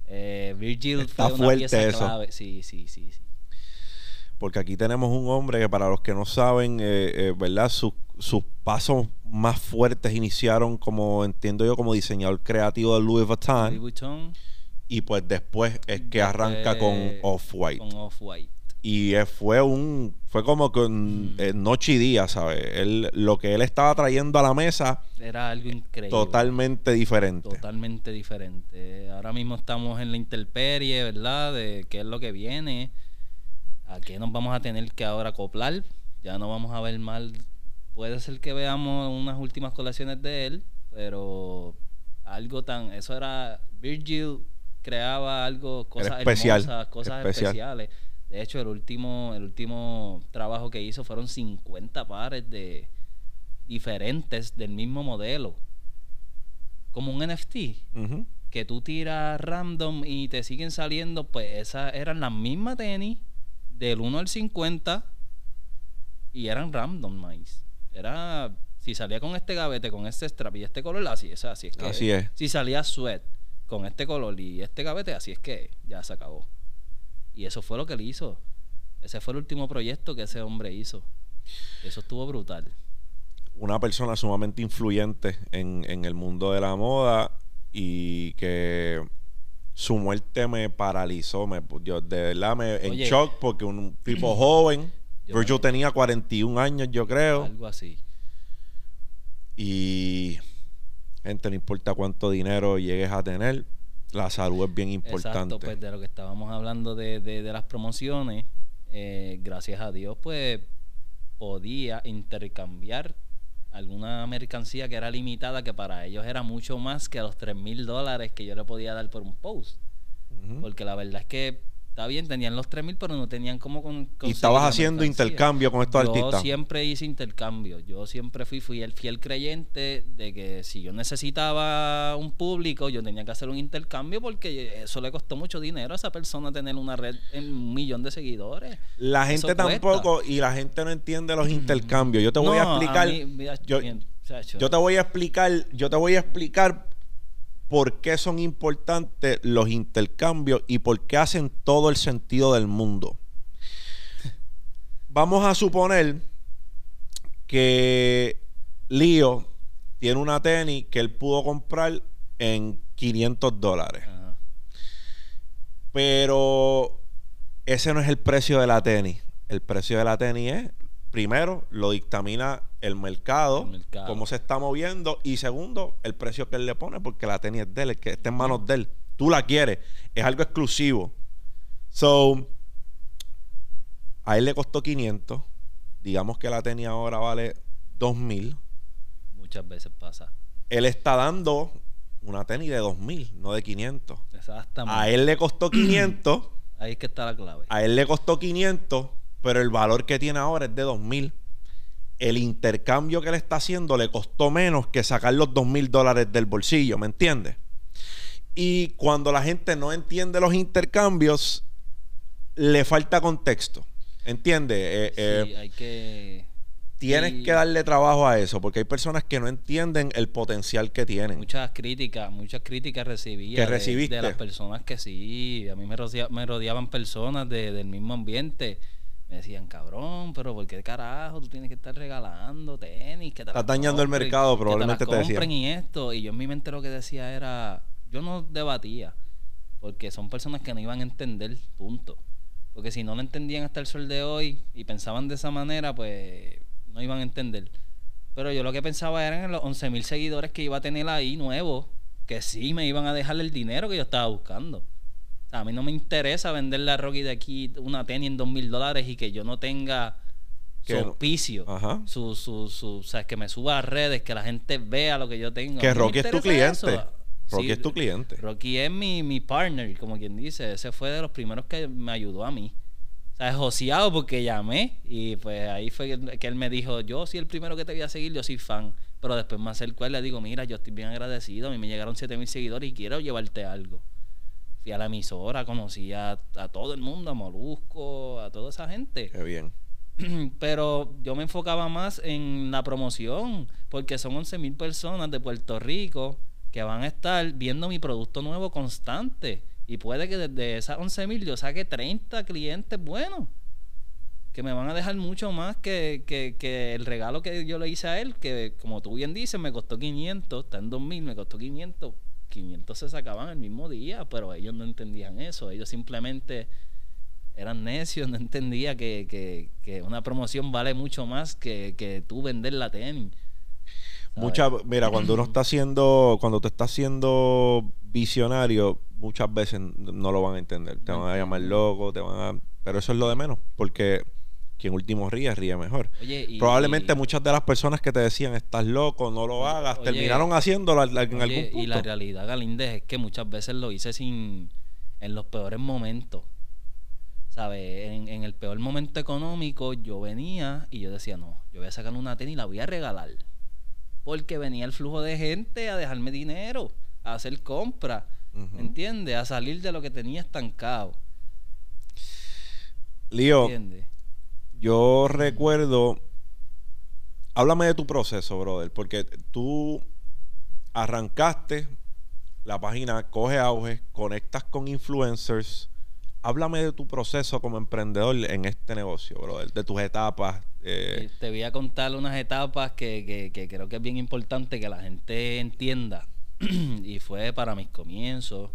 Eh, Virgil Está fue una fuerte pieza eso. clave. Sí, sí, sí, sí. Porque aquí tenemos un hombre que para los que no saben, eh, eh, ¿verdad? Sus, sus pasos más fuertes iniciaron como, entiendo yo, como diseñador creativo de Louis Vuitton. Louis Vuitton Y pues después es que arranca con Off-White. con Off-White. Y fue un fue como que un, Mm. eh, noche y día, ¿sabes? Él, lo que él estaba trayendo a la mesa, Era algo increíble. totalmente diferente. Totalmente diferente. Ahora mismo estamos en la intemperie, ¿verdad? De qué es lo que viene. A qué nos vamos a tener que ahora acoplar. Ya no vamos a ver mal. Puede ser que veamos unas últimas colecciones de él, pero algo tan. Eso era. Virgil creaba algo, cosas especial, hermosas, cosas especial. especiales. De hecho, el último, el último trabajo que hizo fueron 50 pares de diferentes del mismo modelo. Como un NFT que tú tiras random y te siguen saliendo, pues esas eran las mismas tenis del 1 al 50 y eran randomize. Era si salía con este gavete, con este strap y este color, así es, así es que Así es. Si salía sweat con este color y este gavete, así es que ya se acabó. Y eso fue lo que él hizo. Ese fue el último proyecto que ese hombre hizo. Eso estuvo brutal. Una persona sumamente influyente en, en el mundo de la moda y que su muerte me paralizó. Me, yo de verdad me en shock porque un tipo joven, Yo me- tenía 41 años, yo creo. Algo así. Y gente, no importa cuánto dinero llegues a tener, la salud es bien importante. Exacto, pues de lo que estábamos hablando de, de- de las promociones, eh, gracias a Dios, pues podía intercambiar alguna mercancía que era limitada, que para ellos era mucho más que los 3 mil dólares que yo le podía dar por un post. Porque la verdad es que está bien, tenían los 3 mil, pero no tenían cómo con, Y estabas haciendo intercambio con estos Yo artistas. siempre hice intercambio. Yo siempre fui, fui el fiel creyente de que si yo necesitaba un público, yo tenía que hacer un intercambio porque eso le costó mucho dinero a esa persona tener una red en un millón de seguidores. La Eso gente cuesta. tampoco, y la gente no entiende los intercambios. Yo te voy a explicar. mí, mira, yo, bien, yo te voy a explicar, yo te voy a explicar por qué son importantes los intercambios y por qué hacen todo el sentido del mundo. Vamos a suponer que Lío tiene una tenis que él pudo comprar en 500 dólares. Ajá. Pero ese no es el precio de la tenis. El precio de la tenis es, primero, lo dictamina el mercado, El mercado. cómo se está moviendo, y segundo, el precio que él le pone, porque la tenis es de él, el que está en manos de él. Tú la quieres, es algo exclusivo. So, a él le costó 500. Digamos que la tenis ahora vale 2000. Muchas veces pasa. Él está dando una tenis de 2000, no de 500. Exactamente. A él le costó 500. Ahí es que está la clave. A él le costó 500, pero el valor que tiene ahora es de 2000. El intercambio que le está haciendo le costó menos que sacar los 2000 dólares del bolsillo, ¿me entiendes? Y cuando la gente no entiende los intercambios, le falta contexto. ¿Entiendes? Eh, eh, Sí, hay que... tienes y- que darle trabajo a eso, porque hay personas que no entienden el potencial que tienen. Muchas críticas, muchas críticas recibía ¿Que de- recibiste? De, las personas que sí, a mí me, rodea- me rodeaban personas de- del mismo ambiente. Me decían, cabrón, pero ¿por qué carajo tú tienes que estar regalando tenis? Que te Estás dañando el compren, mercado, probablemente te, te las decían. compren y esto. Y yo en mi mente lo que decía era, yo no debatía, porque son personas que no iban a entender, punto. Porque si no lo entendían hasta el sol de hoy y pensaban de esa manera, pues no iban a entender. Pero yo lo que pensaba eran en los 11 mil seguidores que iba a tener ahí nuevos, que sí me iban a dejar el dinero que yo estaba buscando. Sea, a mí no me interesa venderle a Rocky de aquí una tenis en dos mil dólares y que yo no tenga su no- auspicio, Ajá. su, su, su, o sea, que me suba a redes, que la gente vea lo que yo tengo. Que no Rocky es tu cliente. eso. Rocky Sí, es tu cliente. Rocky es mi, mi partner, como quien dice. Ese fue de los primeros que me ayudó a mí. O sea, es joseado porque llamé y pues ahí fue que- que él me dijo, yo soy el primero que te voy a seguir, yo soy fan. Pero después me acerco y le digo, mira, yo estoy bien agradecido, a mí me llegaron 7 mil seguidores y quiero llevarte algo. Fui a la emisora, conocí a, a todo el mundo, a Molusco, a toda esa gente. Qué bien. Pero yo me enfocaba más en la promoción, porque son 11 mil personas de Puerto Rico que van a estar viendo mi producto nuevo constante. Y puede que desde esas 11 mil yo saque 30 clientes buenos que me van a dejar mucho más que, que, que, el regalo que yo le hice a él, que como tú bien dices, me costó 500, está en 2000, me costó 500. 500 se sacaban el mismo día, pero ellos no entendían eso. Ellos simplemente eran necios, no entendía que, que, que una promoción vale mucho más que, que tú vender la tenis. Mucha, mira, cuando uno está haciendo, cuando te está haciendo visionario, muchas veces no lo van a entender. Te van a llamar loco, te van a... Pero eso es lo de menos, porque quien último ríe, ríe mejor. Oye, y- Probablemente y- muchas de las personas que te decían, estás loco, no lo hagas, Oye, terminaron haciéndolo en Oye, algún punto. Y la realidad, Galíndez, es que muchas veces lo hice sin en los peores momentos. ¿Sabes? En, en el peor momento económico yo venía y yo decía, no, yo voy a sacar una tenis y la voy a regalar. Porque venía el flujo de gente a dejarme dinero, a hacer compras. ¿me entiendes? A salir de lo que tenía estancado, Lío, ¿entiendes? Yo recuerdo. Háblame de tu proceso, brother, porque tú arrancaste, la página coge auge, conectas con influencers. Háblame de tu proceso como emprendedor en este negocio, brother, de tus etapas. eh, Eh, Te voy a contar unas etapas que, que- creo que es bien importante que la gente entienda. y fue para mis comienzos.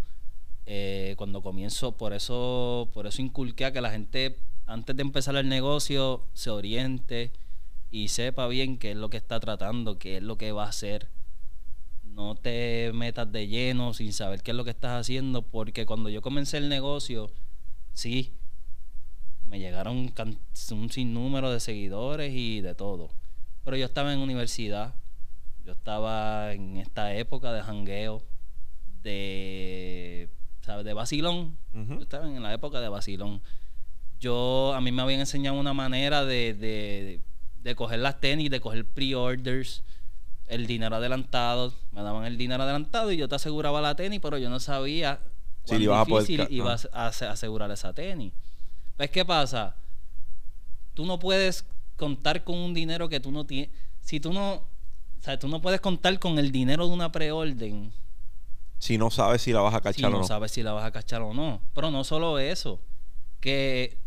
Eh, cuando comienzo, por eso, por eso inculqué a que la gente, antes de empezar el negocio, se oriente y sepa bien qué es lo que está tratando, qué es lo que va a hacer. No te metas de lleno sin saber qué es lo que estás haciendo, porque cuando yo comencé el negocio, sí, me llegaron un sinnúmero de seguidores y de todo. Pero yo estaba en universidad, yo estaba en esta época de jangueo, de, ¿sabes? De vacilón. Yo estaba en la época de vacilón. Yo, a mí me habían enseñado una manera de, de, de coger las tenis, de coger pre-orders, el dinero adelantado. Me daban el dinero adelantado y yo te aseguraba la tenis, pero yo no sabía Si cuán le ibas a poder difícil iba a ase- asegurar esa tenis. ¿Ves qué pasa? Tú no puedes contar con un dinero que tú no tienes. Si tú no. O sea, tú no puedes contar con el dinero de una preorden si no sabes si la vas a si cachar no, o no. sabes si la vas a cachar o no. Pero no solo eso, que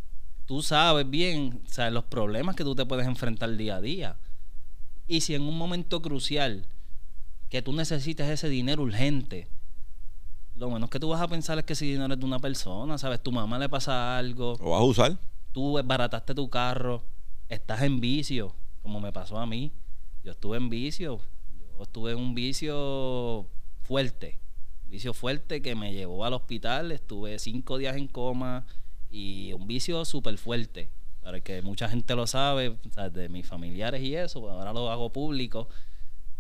tú sabes bien sea, los problemas que tú te puedes enfrentar día a día. Y si en un momento crucial que tú necesites ese dinero urgente, lo menos que tú vas a pensar es que ese dinero es de una persona, ¿sabes? Tu mamá le pasa algo, ¿Lo vas a usar? tú barataste tu carro, estás en vicio, como me pasó a mí. Yo estuve en vicio, yo estuve en un vicio fuerte, un vicio fuerte que me llevó al hospital, estuve cinco días en coma y un vicio súper fuerte, para que mucha gente lo sabe, o sea, de mis familiares y eso, pues ahora lo hago público.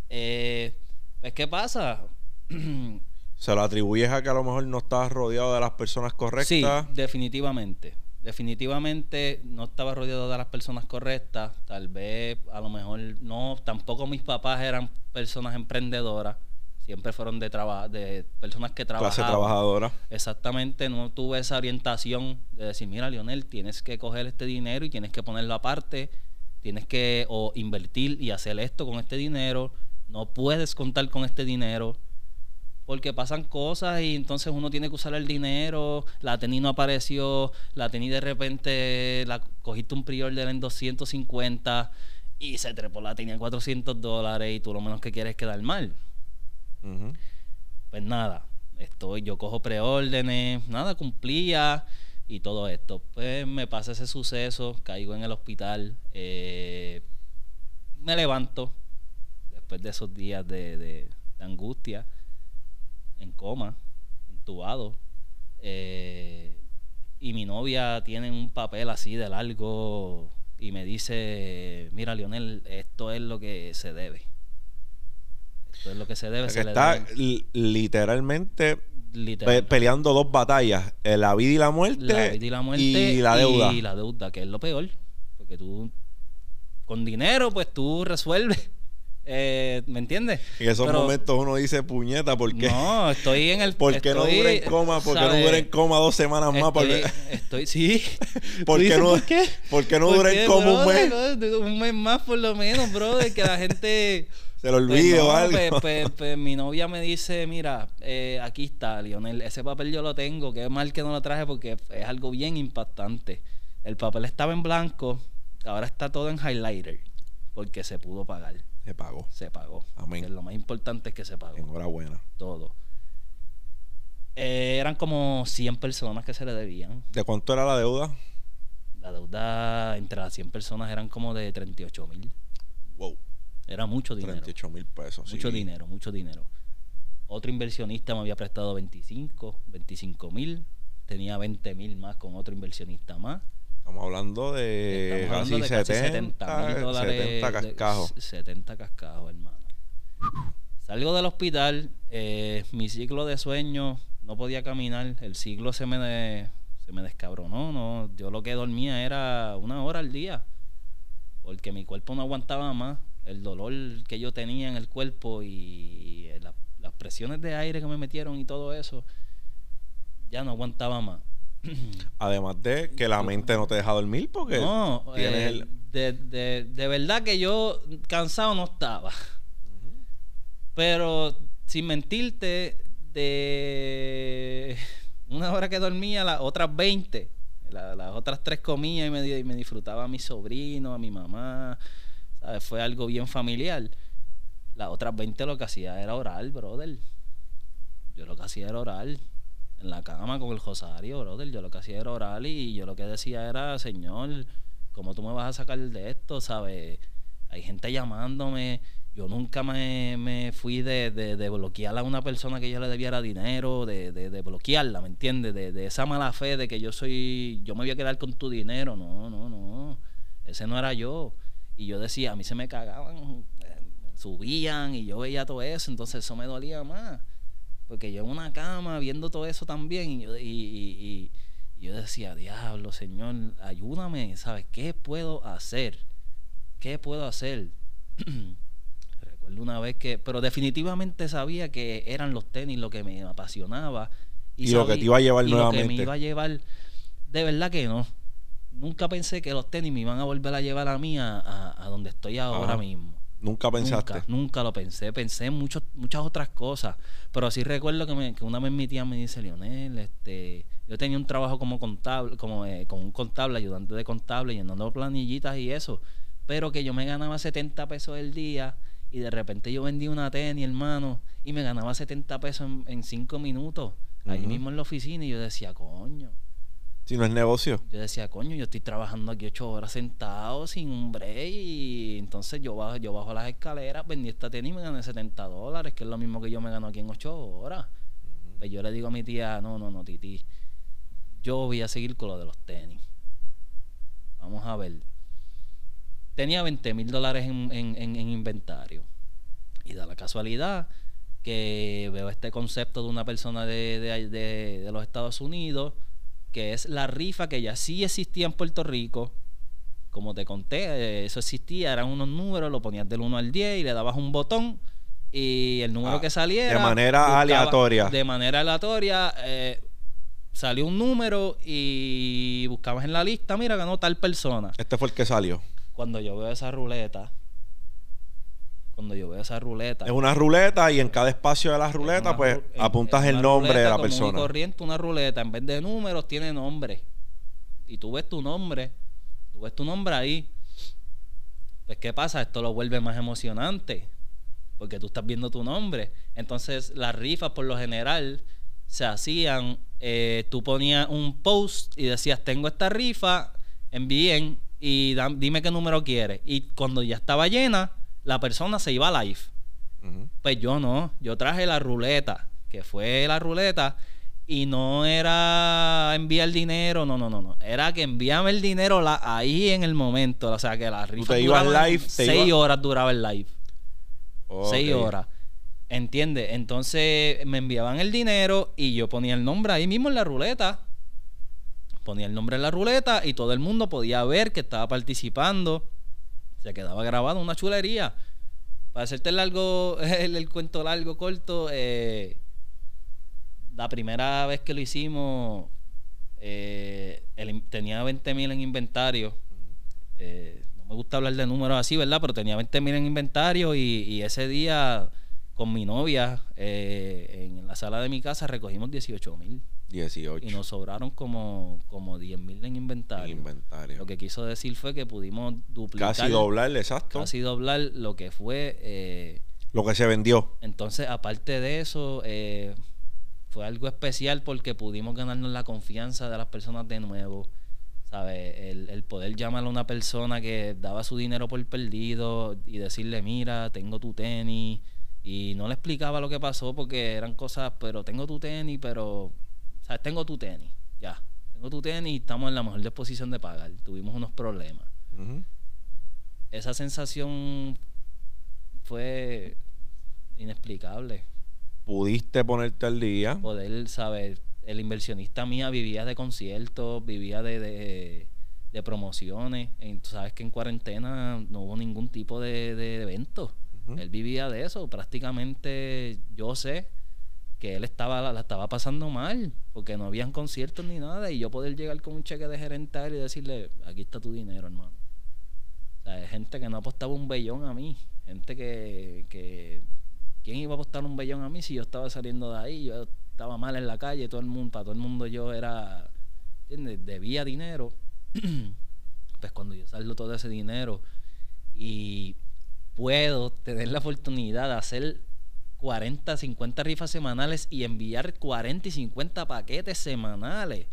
Eh, pues, ¿qué pasa? ¿Se lo atribuyes a que a lo mejor no estabas rodeado de las personas correctas? Sí, definitivamente. Definitivamente no estaba rodeado de las personas correctas. Tal vez, a lo mejor, no. Tampoco mis papás eran personas emprendedoras. Siempre fueron de traba- de personas que trabajaban. Clase trabajadora. Exactamente, no tuve esa orientación de decir, mira, Lionel, tienes que coger este dinero y tienes que ponerlo aparte, tienes que o invertir y hacer esto con este dinero, no puedes contar con este dinero, porque pasan cosas y entonces uno tiene que usar el dinero, la tenis no apareció, la tenis de repente la cogiste un pre-order en 250 y se trepó la tenis en 400 dólares y tú lo menos que quieres es quedar mal Pues nada, estoy, yo cojo preórdenes, nada, cumplía y todo esto. Pues me pasa ese suceso, caigo en el hospital, eh, me levanto después de esos días de, de- de angustia, en coma, entubado, eh, y mi novia tiene un papel así de largo y me dice, mira Lionel, esto es lo que se debe. Esto es lo que se debe. Se le está debe- literalmente Literal. pe- peleando dos batallas: eh, la vida y la muerte, la vida y la muerte y la deuda. y la deuda, que es lo peor. Porque tú, con dinero, pues tú resuelves. Eh, ¿Me entiendes? En esos Pero- momentos uno dice, puñeta, ¿por qué? No, estoy en el. ¿Por qué no dura en coma? ¿Por qué no ¿sabes? dura en coma dos semanas más? Estoy, estoy, sí. ¿Por ¿Tú qué no- ¿Por qué? ¿Por qué no ¿Por dura qué, en coma un mes? Un mes más por lo menos, brother, que la gente... Se lo Pues olvide no, o algo. pues, pues- pues mi novia me dice, mira, eh, aquí está, Lionel, ese papel yo lo tengo, qué mal que no lo traje porque es algo bien impactante. El papel estaba en blanco, ahora está todo en highlighter, porque se pudo pagar, Se pagó. se pagó. Amén. Que lo más importante es que se pagó, Enhorabuena. todo. Eh, eran como 100 personas que se le debían. ¿De cuánto era la deuda? La deuda entre las 100 personas eran como de 38 mil. Wow. Era mucho dinero. 38 mil pesos. Mucho sí. dinero, mucho dinero. Otro inversionista me había prestado 25, 25 mil. Tenía 20 mil más con otro inversionista más. Estamos hablando de Estamos casi hablando de 70, 70 mil dólares. 70 de- cascajos. 70 cascajos, hermano. Salgo del hospital, eh, mi ciclo de sueño, no podía caminar, el ciclo se me, de- se me descabronó, no, yo lo que dormía era una hora al día, porque mi cuerpo no aguantaba más, el dolor que yo tenía en el cuerpo y la- las presiones de aire que me metieron y todo eso, ya no aguantaba más. Además de que la mente no te deja dormir porque No, tienes eh, el... de, de, de verdad que yo cansado no estaba. Pero sin mentirte, de una hora que dormía, las otras 20, la- las otras tres comía y me, y me disfrutaba a mi sobrino, a mi mamá. Fue algo bien familiar. Las otras 20 lo que hacía era orar, brother. Yo lo que hacía era orar en la cama con el rosario, brother. Yo lo que hacía era orar y yo lo que decía era, Señor, ¿cómo tú me vas a sacar de esto? ¿Sabes? Hay gente llamándome. Yo nunca me, me fui de, de, de bloquear a una persona que yo le debiera dinero, de, de, bloquearla, ¿me entiendes? De, de esa mala fe de que yo soy, yo me voy a quedar con tu dinero. No, no, no. Ese no era yo. Y yo decía, a mí se me cagaban, eh, subían y yo veía todo eso, entonces eso me dolía más. Porque yo en una cama viendo todo eso también y yo, y, y- y- y yo decía, diablo, Señor, ayúdame, ¿sabes? ¿Qué puedo hacer? ¿Qué puedo hacer? Recuerdo una vez que, pero definitivamente sabía que eran los tenis lo que me apasionaba. Y lo que te iba a llevar y lo que me iba a llevar, de verdad que no. Nunca pensé que los tenis me iban a volver a llevar a mí a, a- a donde estoy ahora Ajá. mismo. Nunca pensaste. Nunca, nunca lo pensé. Pensé en muchos, muchas otras cosas. Pero sí recuerdo que, me- que una vez mi tía me dice, Lionel, este, yo tenía un trabajo como contable, como eh, con un contable, ayudante de contable, llenando planillitas y eso. Pero que yo me ganaba 70 pesos el día y de repente yo vendí una tenis, hermano, y me ganaba 70 pesos en, en 5 minutos. Ahí mismo en la oficina y yo decía, coño. Si no es negocio. Yo decía, coño, yo estoy trabajando aquí ocho horas sentado sin un break y entonces yo bajo, yo bajo las escaleras, vendí esta tenis y me gané 70 dólares, que es lo mismo que yo me gano aquí en ocho horas. Pues yo le digo a mi tía, no, no, no, titi, yo voy a seguir con lo de los tenis. Vamos a ver. Tenía 20 mil dólares en, en- en- en inventario. Y da la casualidad que veo este concepto de una persona de, de- de- de los Estados Unidos, que es la rifa que ya sí existía en Puerto Rico. Como te conté, eh, eso existía, eran unos números, lo ponías del 1 al 10 y le dabas un botón y el número Ah, que saliera... de manera aleatoria. De manera aleatoria, eh, salió un número y buscabas en la lista, mira, ganó tal persona. Este fue el que salió. Cuando yo veo esa ruleta, cuando yo veo esa ruleta... Es una ruleta y en cada espacio de la ruleta, pues ru- apuntas el nombre de la común y persona. corriente, una ruleta, en vez de números, tiene nombre. Y tú ves tu nombre, tú ves tu nombre ahí. Pues, ¿qué pasa? Esto lo vuelve más emocionante. Porque tú estás viendo tu nombre. Entonces, las rifas, por lo general, se hacían. eh, tú ponías un post y decías: Tengo esta rifa, envíen y dime qué número quieres. Y cuando ya estaba llena, la persona se iba a live. Pues yo no, yo traje la ruleta, que fue la ruleta, y no era enviar dinero, no, no, no, no. Era que envíame el dinero la, ahí en el momento. O sea que la rifa te ibas live, te seis horas duraba el live. Seis horas. ¿Entiendes? Entonces me enviaban el dinero y yo ponía el nombre ahí mismo en la ruleta. Ponía el nombre en la ruleta y todo el mundo podía ver que estaba participando. Se quedaba grabado una chulería. para hacerte el largo, el, cuento largo, corto, eh, la primera vez que lo hicimos, eh, tenía 20 mil en inventario. Eh, no me gusta hablar de números así, ¿verdad? Pero tenía 20 mil en inventario y, ese día con mi novia en la sala de mi casa recogimos 18 mil. 18. Y nos sobraron como, como 10 mil en inventario. inventario. Lo que quiso decir fue que pudimos duplicar. Casi doblar, exacto. Casi doblar lo que fue. Eh, lo que se vendió. Entonces, aparte de eso, eh, fue algo especial porque pudimos ganarnos la confianza de las personas de nuevo. ¿Sabes? El, el poder llamar a una persona que daba su dinero por perdido y decirle: Mira, tengo tu tenis. Y no le explicaba lo que pasó porque eran cosas, pero tengo tu tenis, pero sea, tengo tu tenis, ya. Tengo tu tenis y estamos en la mejor disposición de pagar. Tuvimos unos problemas. Esa sensación fue inexplicable. Pudiste ponerte al día. Poder, saber, el inversionista mía vivía de conciertos, vivía de, de, promociones. tú sabes que en cuarentena no hubo ningún tipo de, de evento. Él vivía de eso. Prácticamente yo sé que él estaba la estaba pasando mal porque no habían conciertos ni nada y yo poder llegar con un cheque de gerente y decirle aquí está tu dinero hermano o sea, hay gente que no apostaba un bellón a mí gente que, que quién iba a apostar un bellón a mí si yo estaba saliendo de ahí yo estaba mal en la calle todo el mundo para todo el mundo yo era ¿entiendes? debía dinero. Pues cuando yo salgo todo ese dinero y puedo tener la oportunidad de hacer 40, 50 rifas semanales y enviar 40 y 50 paquetes semanales.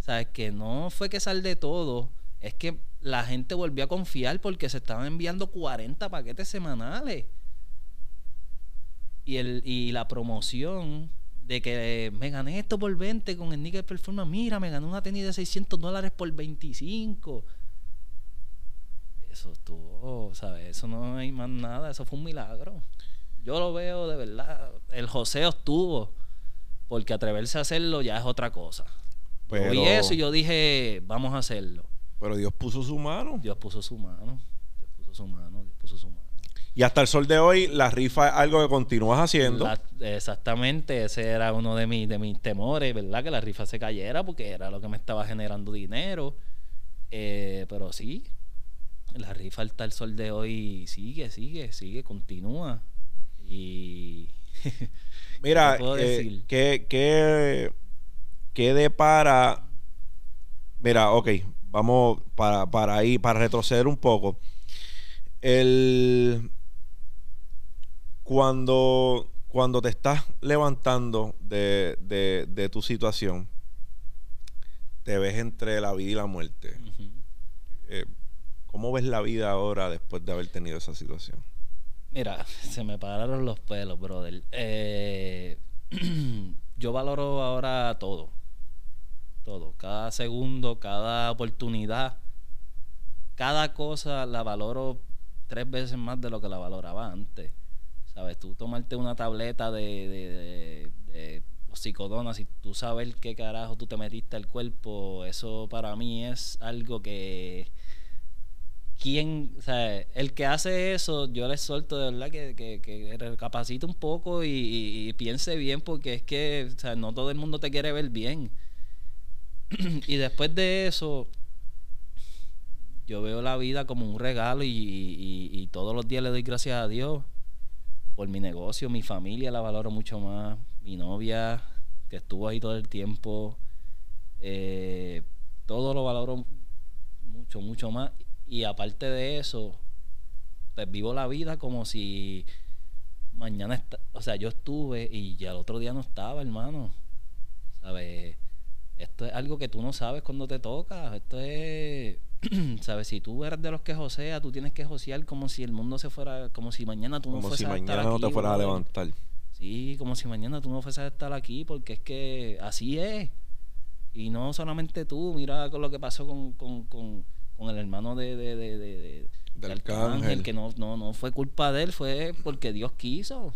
¿Sabes? Que no fue que sal de todo, es que la gente volvió a confiar porque se estaban enviando 40 paquetes semanales. Y, el, y la promoción de que me gané esto por 20 con el Nickel Performance. Mira, me gané una tenis de 600 dólares por 25. Eso estuvo, ¿sabes? Eso no hay más nada. Eso fue un milagro yo lo veo de verdad. El joseo estuvo. Porque atreverse a hacerlo ya es otra cosa. Pero, y eso y yo dije, vamos a hacerlo. Pero Dios puso su mano. Dios puso su mano. Dios puso su mano. Dios puso su mano. Y hasta el sol de hoy, la rifa es algo que continúas haciendo. exactamente, ese era uno de mis, de mis temores, ¿verdad? Que la rifa se cayera porque era lo que me estaba generando dinero. Eh, pero sí, la rifa hasta el sol de hoy sigue, sigue, sigue, continúa. Y. Mira, eh, ¿qué, qué, qué depara? Mira, ok, vamos para, para ahí, para retroceder un poco. El. Cuando, cuando te estás levantando de, de, tu situación, te ves entre la vida y la muerte. Eh, ¿Cómo ves la vida ahora después de haber tenido esa situación? Mira, se me pararon los pelos, brother. Eh, yo valoro ahora todo. Todo. Cada segundo, cada oportunidad. Cada cosa la valoro tres veces más de lo que la valoraba antes. ¿Sabes? Tú tomarte una tableta de, de, de, y tú sabes qué carajo tú te metiste al cuerpo, eso para mí es algo que quién, o sea, el que hace eso, yo le suelto de verdad que, que, que recapacite un poco y, piense bien, porque es que, o sea, no todo el mundo te quiere ver bien. y después de eso, yo veo la vida como un regalo y, y, todos los días le doy gracias a Dios por mi negocio, mi familia la valoro mucho más, mi novia que estuvo ahí todo el tiempo, eh, todo lo valoro mucho, mucho más y aparte de eso, pues vivo la vida como si mañana, o sea, yo estuve y ya el otro día no estaba, hermano. ¿Sabes? Esto es algo que tú no sabes cuando te toca. Esto es, ¿sabes? Si tú eres de los que josea, tú tienes que josear como si el mundo se fuera, como si mañana tú no fueras a estar mañana no te fueras a levantar. Sí, como si mañana tú no fueras a estar aquí, porque es que así es. Y no solamente tú, mira con lo que pasó con, con, con con el hermano de, de, de, de, de que no, no, no fue culpa de él, fue porque Dios quiso.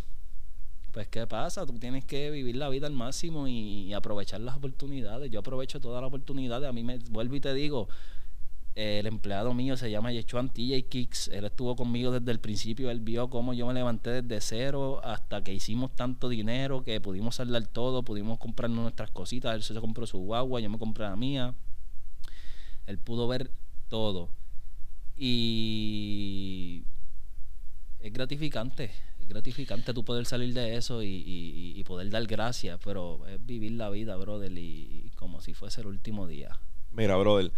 Pues, ¿qué pasa? Tú tienes que vivir la vida al máximo y, aprovechar las oportunidades. Yo aprovecho todas las oportunidades. A mí me vuelvo y te digo, el empleado mío se llama Yechuan TJ Kicks. Él estuvo conmigo desde el principio. Él vio cómo yo me levanté desde cero hasta que hicimos tanto dinero que pudimos saldar todo, pudimos comprarnos nuestras cositas. Él se compró su guagua, yo me compré la mía. Él pudo ver todo. Y es gratificante. Es gratificante tú poder salir de eso y, poder dar gracias. Pero es vivir la vida, brother, y como si fuese el último día. Mira, brother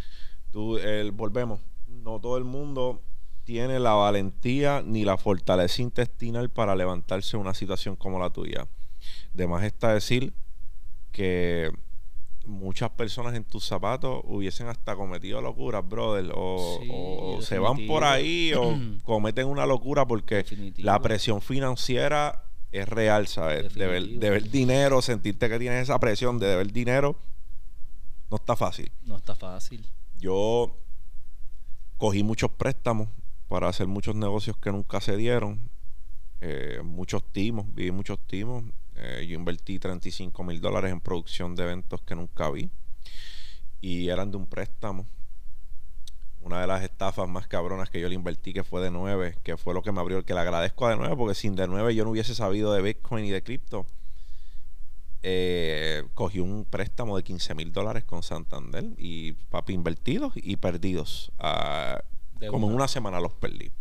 Tú, volvemos. No todo el mundo tiene la valentía ni la fortaleza intestinal para levantarse una situación como la tuya. De más está decir que muchas personas en tus zapatos hubiesen hasta cometido locuras, brother, o, se van por ahí o cometen una locura porque la presión financiera es real, ¿sabes? De ver, dinero, sentirte que tienes esa presión de deber dinero, no está fácil. No está fácil. Yo cogí muchos préstamos para hacer muchos negocios que nunca se dieron. Eh, muchos timos, vi muchos timos. Eh, yo invertí 35 mil dólares en producción de eventos que nunca vi. Y eran de un préstamo. Una de las estafas más cabronas que yo le invertí, que fue de 9, que fue lo que me abrió, el que le agradezco a de 9, porque sin de 9 yo no hubiese sabido de Bitcoin y de cripto eh, cogí un préstamo de 15 mil dólares con Santander y papi invertidos y perdidos. Ah, como en una semana los perdí.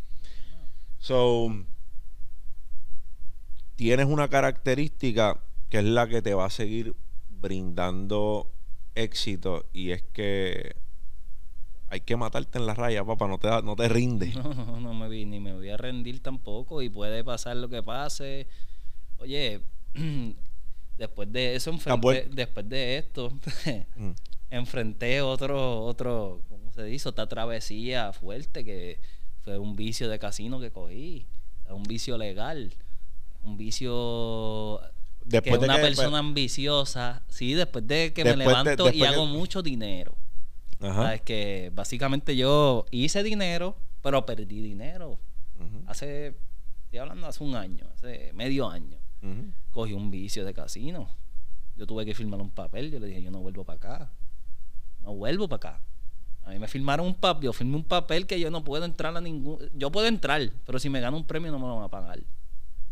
So, tienes una característica que es la que te va a seguir brindando éxito y es que hay que matarte en la raya, papá, no te, no te rinde. No, no, no me vi, ni me voy a rendir tampoco y puede pasar lo que pase. Oye, Después de eso, enfrenté, después de esto, mm. enfrenté otro, otro, ¿cómo se dice? Otra travesía fuerte que fue un vicio de casino que cogí. Un vicio legal. Un vicio después que una persona ambiciosa, sí, después de que me levanto y hago mucho dinero. Es que básicamente yo hice dinero, pero perdí dinero. Hace, estoy hablando hace un año, hace medio año cogí un vicio de casino. Yo tuve que firmar un papel. Yo le dije, yo no vuelvo para acá. No vuelvo para acá. A mí me firmaron un papel. Yo firmé un papel que yo no puedo entrar a ningún. Yo puedo entrar, pero si me gano un premio no me lo van a pagar.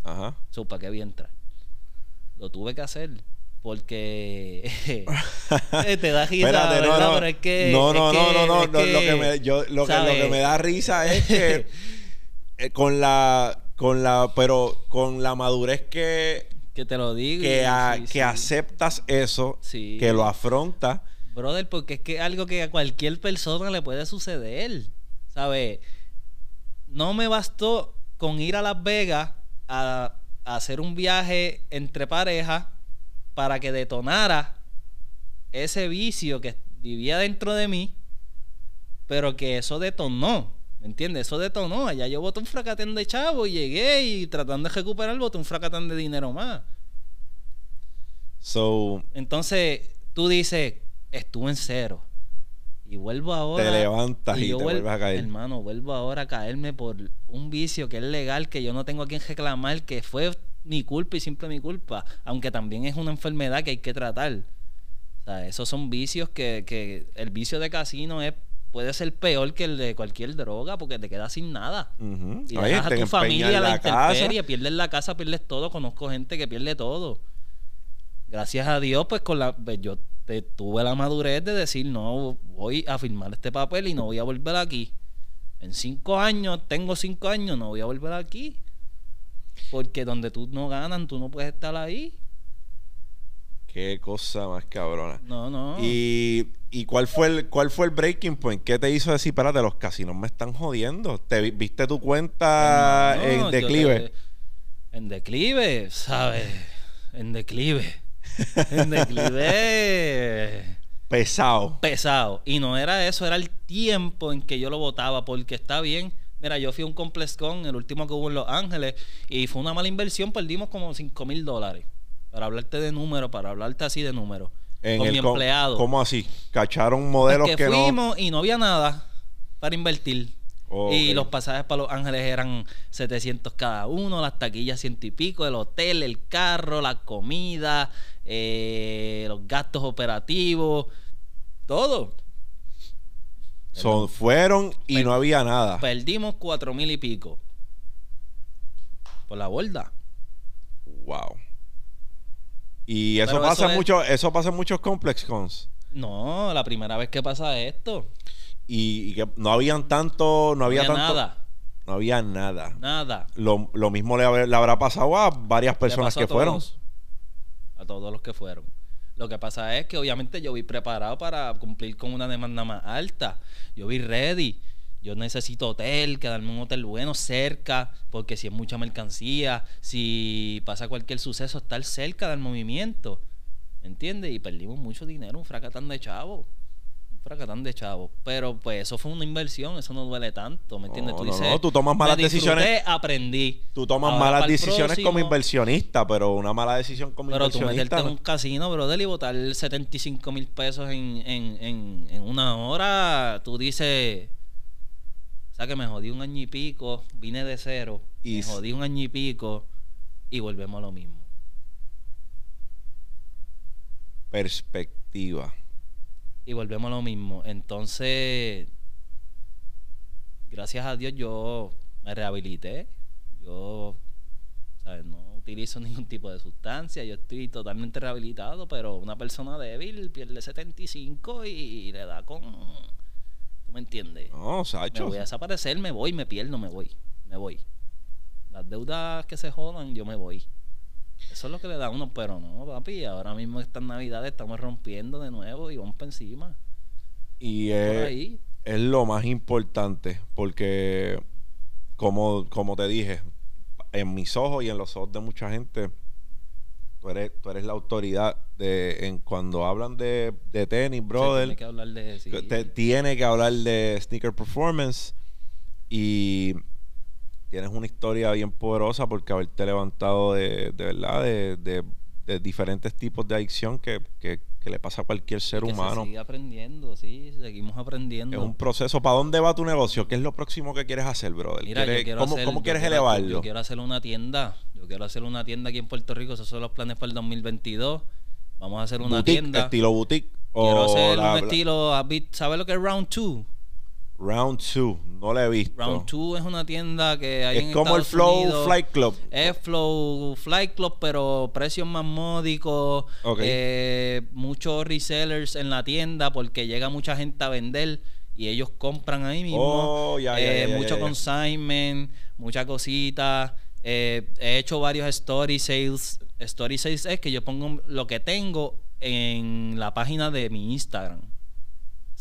Ajá. ¿Para qué voy a entrar? Lo tuve que hacer porque te da risa Espérate, no, no, es que no no no no no, lo, que me, yo, lo, que, lo que me da risa es que eh, con la con la pero con la madurez que que te lo digo. Que, que aceptas eso, que lo afrontas. Brother, porque es que algo que a cualquier persona le puede suceder. ¿Sabes? No me bastó con ir a Las Vegas a, a hacer un viaje entre parejas para que detonara ese vicio que vivía dentro de mí, pero que eso detonó. ¿Me entiendes? Eso detonó. Allá yo boté un fracatán de chavo y llegué y tratando de recuperar boté un fracatán de dinero más. So, Entonces tú dices, estuve en cero. Y vuelvo ahora. Te levantas y, te vuelves a caer. Hermano, vuelvo ahora a caerme por un vicio que es legal, que yo no tengo a quien reclamar, que fue mi culpa y siempre mi culpa. Aunque también es una enfermedad que hay que tratar. O sea, esos son vicios que, que el vicio de casino es puede ser peor que el de cualquier droga porque te quedas sin nada. Y dejas a tu familia a la, intemperie, pierdes la casa, pierdes todo. Conozco gente que pierde todo. Gracias a Dios, pues con la pues, yo te, tuve la madurez de decir, no, voy a firmar este papel y no voy a volver aquí. En cinco años, tengo cinco años, no voy a volver aquí. Porque donde tú no ganas, tú no puedes estar ahí. Qué cosa más cabrona. No, no. Y, y cuál fue el cuál fue el breaking point? ¿Qué te hizo decir, espérate, los casinos me están jodiendo? ¿Te viste tu cuenta en declive? en declive, ¿sabes? En declive. en declive. Pesado. Pesado. Y no era eso, era el tiempo en que yo lo votaba, porque está bien. Mira, yo fui a un Complex Con, el último que hubo en Los Ángeles, y fue una mala inversión, perdimos como 5 mil dólares para hablarte de números, para hablarte así de números. con mi empleado. ¿Cómo así? ¿Cacharon modelos que, que fuimos y no había nada para invertir. Y los pasajes para Los Ángeles eran 700 cada uno, las taquillas ciento y pico, el hotel, el carro, la comida, eh, los gastos operativos, todo. Son, fueron y Per- no había nada. Perdimos cuatro mil y pico. Por la borda. Wow. Y eso Pero pasa eso es- mucho, eso pasa en muchos complex cons. No, la primera vez que pasa esto. Y, y que no habían tanto, no había, había tanto, nada. no había nada. Nada. Lo, lo mismo le, habrá- le habrá pasado a varias personas que a fueron. Todos. Los que fueron. Lo que pasa es que obviamente yo vi preparado para cumplir con una demanda más alta. Yo vi ready. Yo necesito hotel, quedarme en un hotel bueno cerca, porque si es mucha mercancía, si pasa cualquier suceso, estar cerca del movimiento. ¿Me entiendes? Y perdimos mucho dinero, un fracatán de chavo. Fracatán de chavo. Pero pues eso fue una inversión, eso no duele tanto, ¿me entiendes? No, no, no, tú tomas "Me malas decisiones". aprendí. Tú tomas Ahora malas decisiones como inversionista, pero una mala decisión como pero tú meterte inversionista. en un casino, brother, y botar 75 mil pesos en, en, en, en una hora, tú dices, o sea que me jodí un año y pico, vine de cero, Y me jodí un año y pico y volvemos a lo mismo. Perspectiva. Y volvemos a lo mismo. Entonces, gracias a Dios yo me rehabilité. Yo, ¿sabes? No utilizo ningún tipo de sustancia. Yo estoy totalmente rehabilitado, pero una persona débil pierde 75 y le da con... ¿Tú me entiendes? No, Me Sacho. voy a desaparecer, me voy, me pierdo, me voy. Me voy. Las deudas que se jodan, yo me voy. Eso es lo que le da a uno, pero no, papi. Ahora mismo estas navidades estamos rompiendo de nuevo y vamos para encima. Y Por es, ahí. es lo más importante, porque como, como te dije, en mis ojos y en los ojos de mucha gente, tú eres, tú eres la autoridad de en cuando hablan de, de tenis, brother. tiene que hablar de sí. te- tiene que hablar de sneaker performance y tienes una historia bien poderosa porque haberte levantado de, de verdad de, de- de diferentes tipos de adicción que, que- que le pasa a cualquier ser que humano. Se sigue aprendiendo, sí, seguimos aprendiendo. Es un proceso. ¿Para dónde va tu negocio? ¿Qué es lo próximo que quieres hacer, brother? Mira, yo ¿Quieres- quiero ¿Cómo, hacer- cómo yo quieres quiero- elevarlo? Yo quiero hacer una tienda. Yo quiero hacer una tienda aquí en Puerto Rico. Esos son los planes para el 2022. Vamos a hacer una boutique, tienda. estilo boutique. Quiero hacer la- un estilo. ¿Sabes lo que es Round 2? Round 2. No lo he visto. Round 2 es una tienda que hay es en como el Flow Unidos. Flight Club. Es Flow Flight Club, pero precios más módicos. Ok. eh, muchos resellers en la tienda porque llega mucha gente a vender y ellos compran ahí mismo. Oh, ya, ya, Eh, mucho consignment, mucha cosita. Eh, he hecho varios story sales. Story sales es que yo pongo lo que tengo en la página de mi Instagram.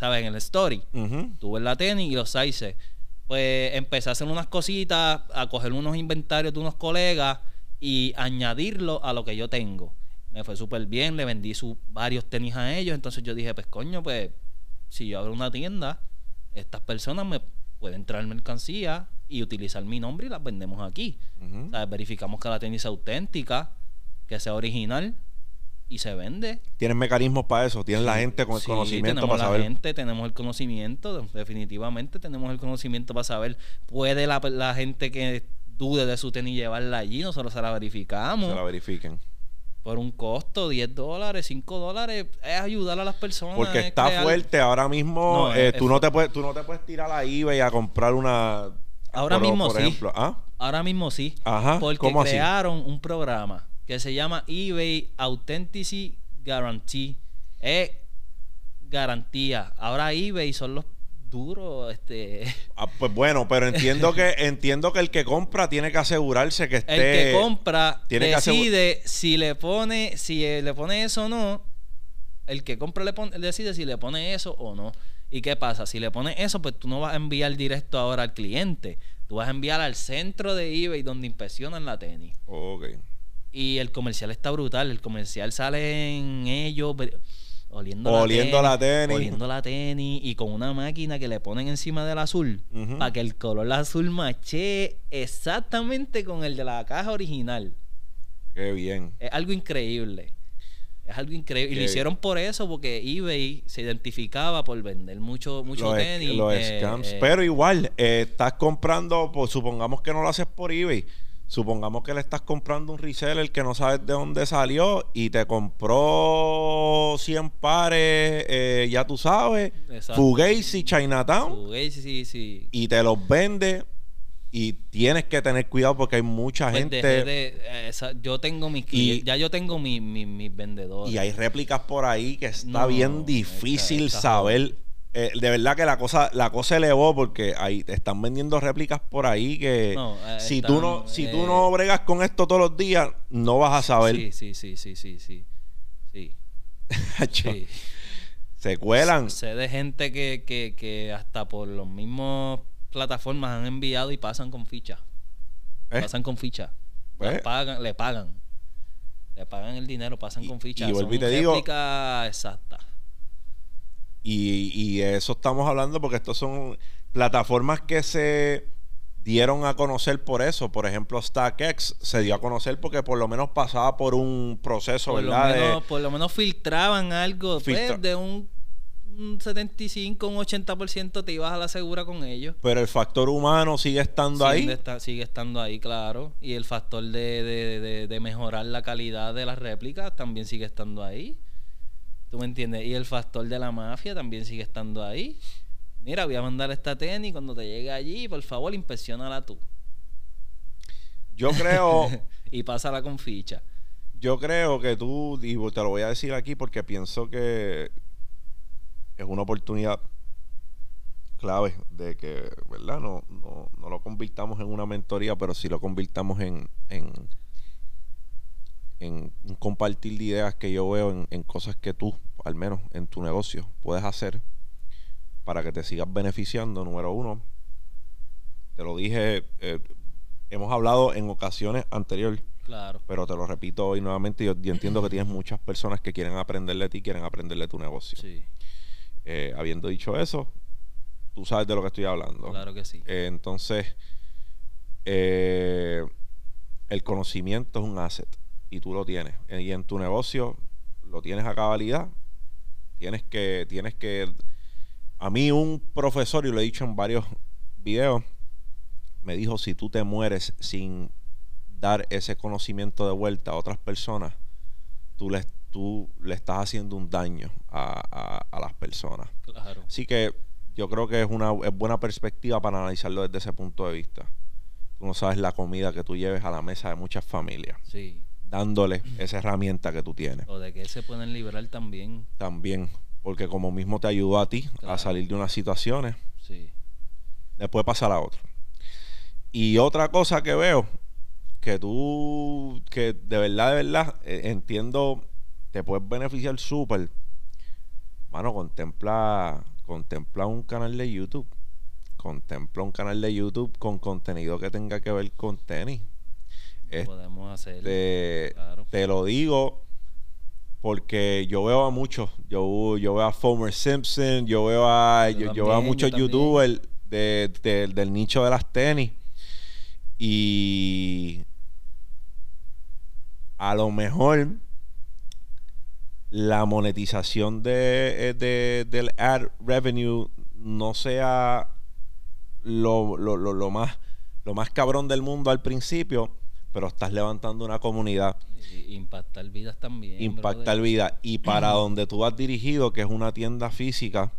¿Sabes? En el story. Ujú. Tuve la tenis y los sizes. Pues empecé a hacer unas cositas, a coger unos inventarios de unos colegas y añadirlo a lo que yo tengo. Me fue súper bien, le vendí sus varios tenis a ellos. Entonces yo dije, pues coño, pues si yo abro una tienda, estas personas me pueden traer mercancía y utilizar mi nombre y las vendemos aquí. Verificamos que la tenis sea auténtica, que sea original y se vende. Tienes mecanismos para eso. Tienes la gente con el Sí, conocimiento tenemos para la saber. gente, tenemos el conocimiento, definitivamente tenemos el conocimiento para saber. Puede la, la gente que dude de su tenis llevarla allí, nosotros se la verificamos Se la verifiquen. por un costo, 10 dólares, 5 dólares, es ayudar a las personas. Porque es está crear- fuerte ahora mismo. No, eh, es- tú, es no te puedes, tú no te puedes tirar a eBay a comprar una. Ahora por- mismo por sí. ejemplo. ¿Ah? Ahora mismo sí, Ajá. porque ¿Cómo así? crearon un programa que se llama eBay Authenticity Guarantee. Es garantía. Ahora eBay son los duros, este... Ah, pues bueno, pero entiendo que entiendo que el que compra tiene que asegurarse que El esté. que compra tiene que asegu- decide si le pone si eh, le pone eso o no. El que compra le pone, decide si le pone eso o no. ¿Y qué pasa? Si le pone eso, pues tú no vas a enviar directo ahora al cliente. Tú vas a enviar al centro de eBay donde inspeccionan la tenis. Ok. Y el comercial está brutal. El comercial sale en ellos oliendo, Oliendo la, la tenis. Oliendo la tenis y con una máquina que le ponen encima del azul para que el color azul mache exactamente con el de la caja original. Qué bien. Es algo increíble. Es algo increíble. Y lo hicieron por eso, porque eBay se identificaba por vender mucho, mucho los, tenis. los eh, scams. eh, Pero igual, eh, estás comprando, pues supongamos que no lo haces por eBay. Supongamos que le estás comprando un reseller que no sabes de dónde salió y te compró 100 pares, eh, ya tú sabes, Exacto. Fugazi, Chinatown, Fugazi, sí, sí. y te los vende y tienes que tener cuidado porque hay mucha Pues gente de- eh, esa- yo tengo mis Y- ya yo tengo mi- mi- mis vendedores. y hay réplicas por ahí que está No, bien difícil está- está saber. Eh, de verdad que la cosa la cosa elevó porque ahí te están vendiendo réplicas por ahí que No, eh, si están, tú no si tú eh, no bregas con esto todos los días no vas a saber Sí, sí, sí, sí, sí, sí. Sí. Se cuelan Sé de gente que, que, que hasta por los mismos plataformas han enviado y pasan con ficha. ¿eh? Pasan con ficha. Pues. Pagan, le pagan. Le pagan el dinero, pasan Y- con ficha. y vuelvo y te digo- exactas. Y, y eso estamos hablando porque estos son plataformas que se dieron a conocer por eso. Por ejemplo, StackX se dio a conocer porque por lo menos pasaba por un proceso, Por lo, ¿verdad? De- menos, por lo menos filtraban algo. pues, de un, un 75, un 80% te ibas a la segura con ellos. pero el factor humano sigue estando Sigue, ahí. está- sigue estando ahí, claro. Y el factor de, de- de- de mejorar la calidad de las réplicas también sigue estando ahí. ¿Tú me entiendes? Y el factor de la mafia también sigue estando ahí. Mira, voy a mandar esta tenis cuando te llegue allí, por favor, inspeccionala tú. Yo creo, y pásala con ficha. yo creo que tú, y te lo voy a decir aquí porque pienso que es una oportunidad clave de que, ¿verdad? No, no, no lo convirtamos en una mentoría, pero sí lo convirtamos en, en, en compartir de ideas que yo veo en, en cosas que tú, al menos en tu negocio, puedes hacer para que te sigas beneficiando. Número uno, te lo dije, eh, hemos hablado en ocasiones anteriores Claro. pero te lo repito hoy nuevamente. Yo, yo entiendo que tienes muchas personas que quieren aprender de ti, quieren aprender de tu negocio. Sí, Eh, habiendo dicho eso, tú sabes de lo que estoy hablando. claro que sí. Eh, entonces, el conocimiento es un asset y tú lo tienes. Eh, y en tu negocio lo tienes a cabalidad. Tienes que, tienes que. A mí, un profesor, y lo he dicho en varios videos, me dijo: si tú te mueres sin dar ese conocimiento de vuelta a otras personas, tú le, tú le estás haciendo un daño a, a- a las personas. Claro. Así que yo creo que es una es buena perspectiva para analizarlo desde ese punto de vista. Tú no sabes la comida que tú lleves a la mesa de muchas familias, Sí. Dándole esa herramienta que tú tienes. O de que se pueden liberar también. También, porque como mismo te ayudó a ti Claro. a salir de unas situaciones, Sí. después pasar a otro. Y otra cosa que veo, que tú, que de verdad, de verdad, eh, entiendo, te puedes beneficiar súper. Mano, contempla, contempla un canal de YouTube. Contempla un canal de YouTube con contenido que tenga que ver con tenis. Es- Podemos hacer. Este, Claro. Te lo digo porque yo veo a muchos. Yo, yo veo a Fomer Simpson, yo veo a, Yo yo, yo veo a muchos youtubers de- de- del nicho de las tenis. Y a lo mejor la monetización de, eh, de- del ad revenue no sea lo, lo, lo, lo más lo más cabrón del mundo al principio, pero estás levantando una comunidad, Y impactar vidas también. impactar brother. vida y para donde tú vas dirigido, que es una tienda física,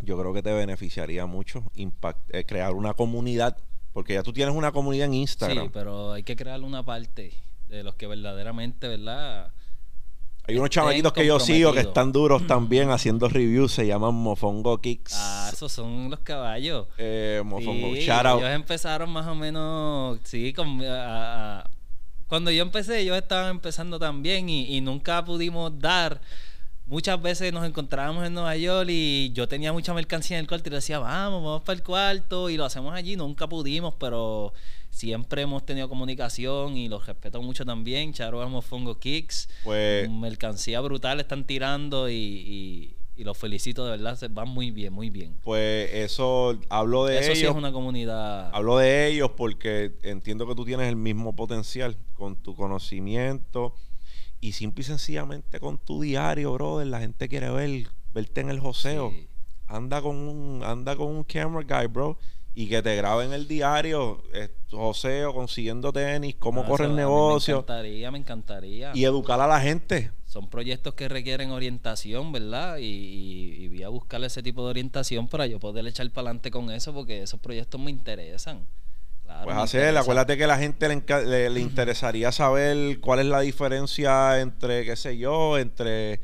yo creo que te beneficiaría mucho impact- eh, crear una comunidad, porque ya tú tienes una comunidad en Instagram. Sí, pero hay que crear una parte de los que verdaderamente, ¿verdad? Hay unos estén chamaquitos que yo sigo que están duros también haciendo reviews, se llaman Mofongo Kicks. Ah, esos son los caballos. Eh, Mofongo, Sí, shout out. ellos empezaron más o menos, sí, con, a- a- cuando yo empecé, ellos estaban empezando también y, y nunca pudimos dar. Muchas veces nos encontrábamos en Nueva York y yo tenía mucha mercancía en el cuarto y le decía, vamos, vamos para el cuarto y lo hacemos allí. Nunca pudimos, pero siempre hemos tenido comunicación y los respeto mucho también. Charo Mofongo Kicks. Pues Mercancía brutal están tirando y, y- y los felicito, de verdad, se van muy bien, muy bien. Pues eso, hablo de Eso sí ellos. es una comunidad. Hablo de ellos porque entiendo que tú tienes el mismo potencial con tu conocimiento y simple y sencillamente con tu diario, brother. La gente quiere ver, verte en el joseo. Sí. Anda con un, anda con un camera guy, bro. Y que te graben el diario, eh, José, o consiguiendo tenis, cómo No, corre el negocio Me encantaría, me encantaría. y educar a la gente. Son proyectos que requieren orientación, ¿verdad? Y, y, y voy a buscar ese tipo de orientación para yo poder echar para adelante con eso, porque esos proyectos me interesan. Claro, Pues hacer, acuérdate que a la gente le- le interesaría saber cuál es la diferencia entre, qué sé yo, entre,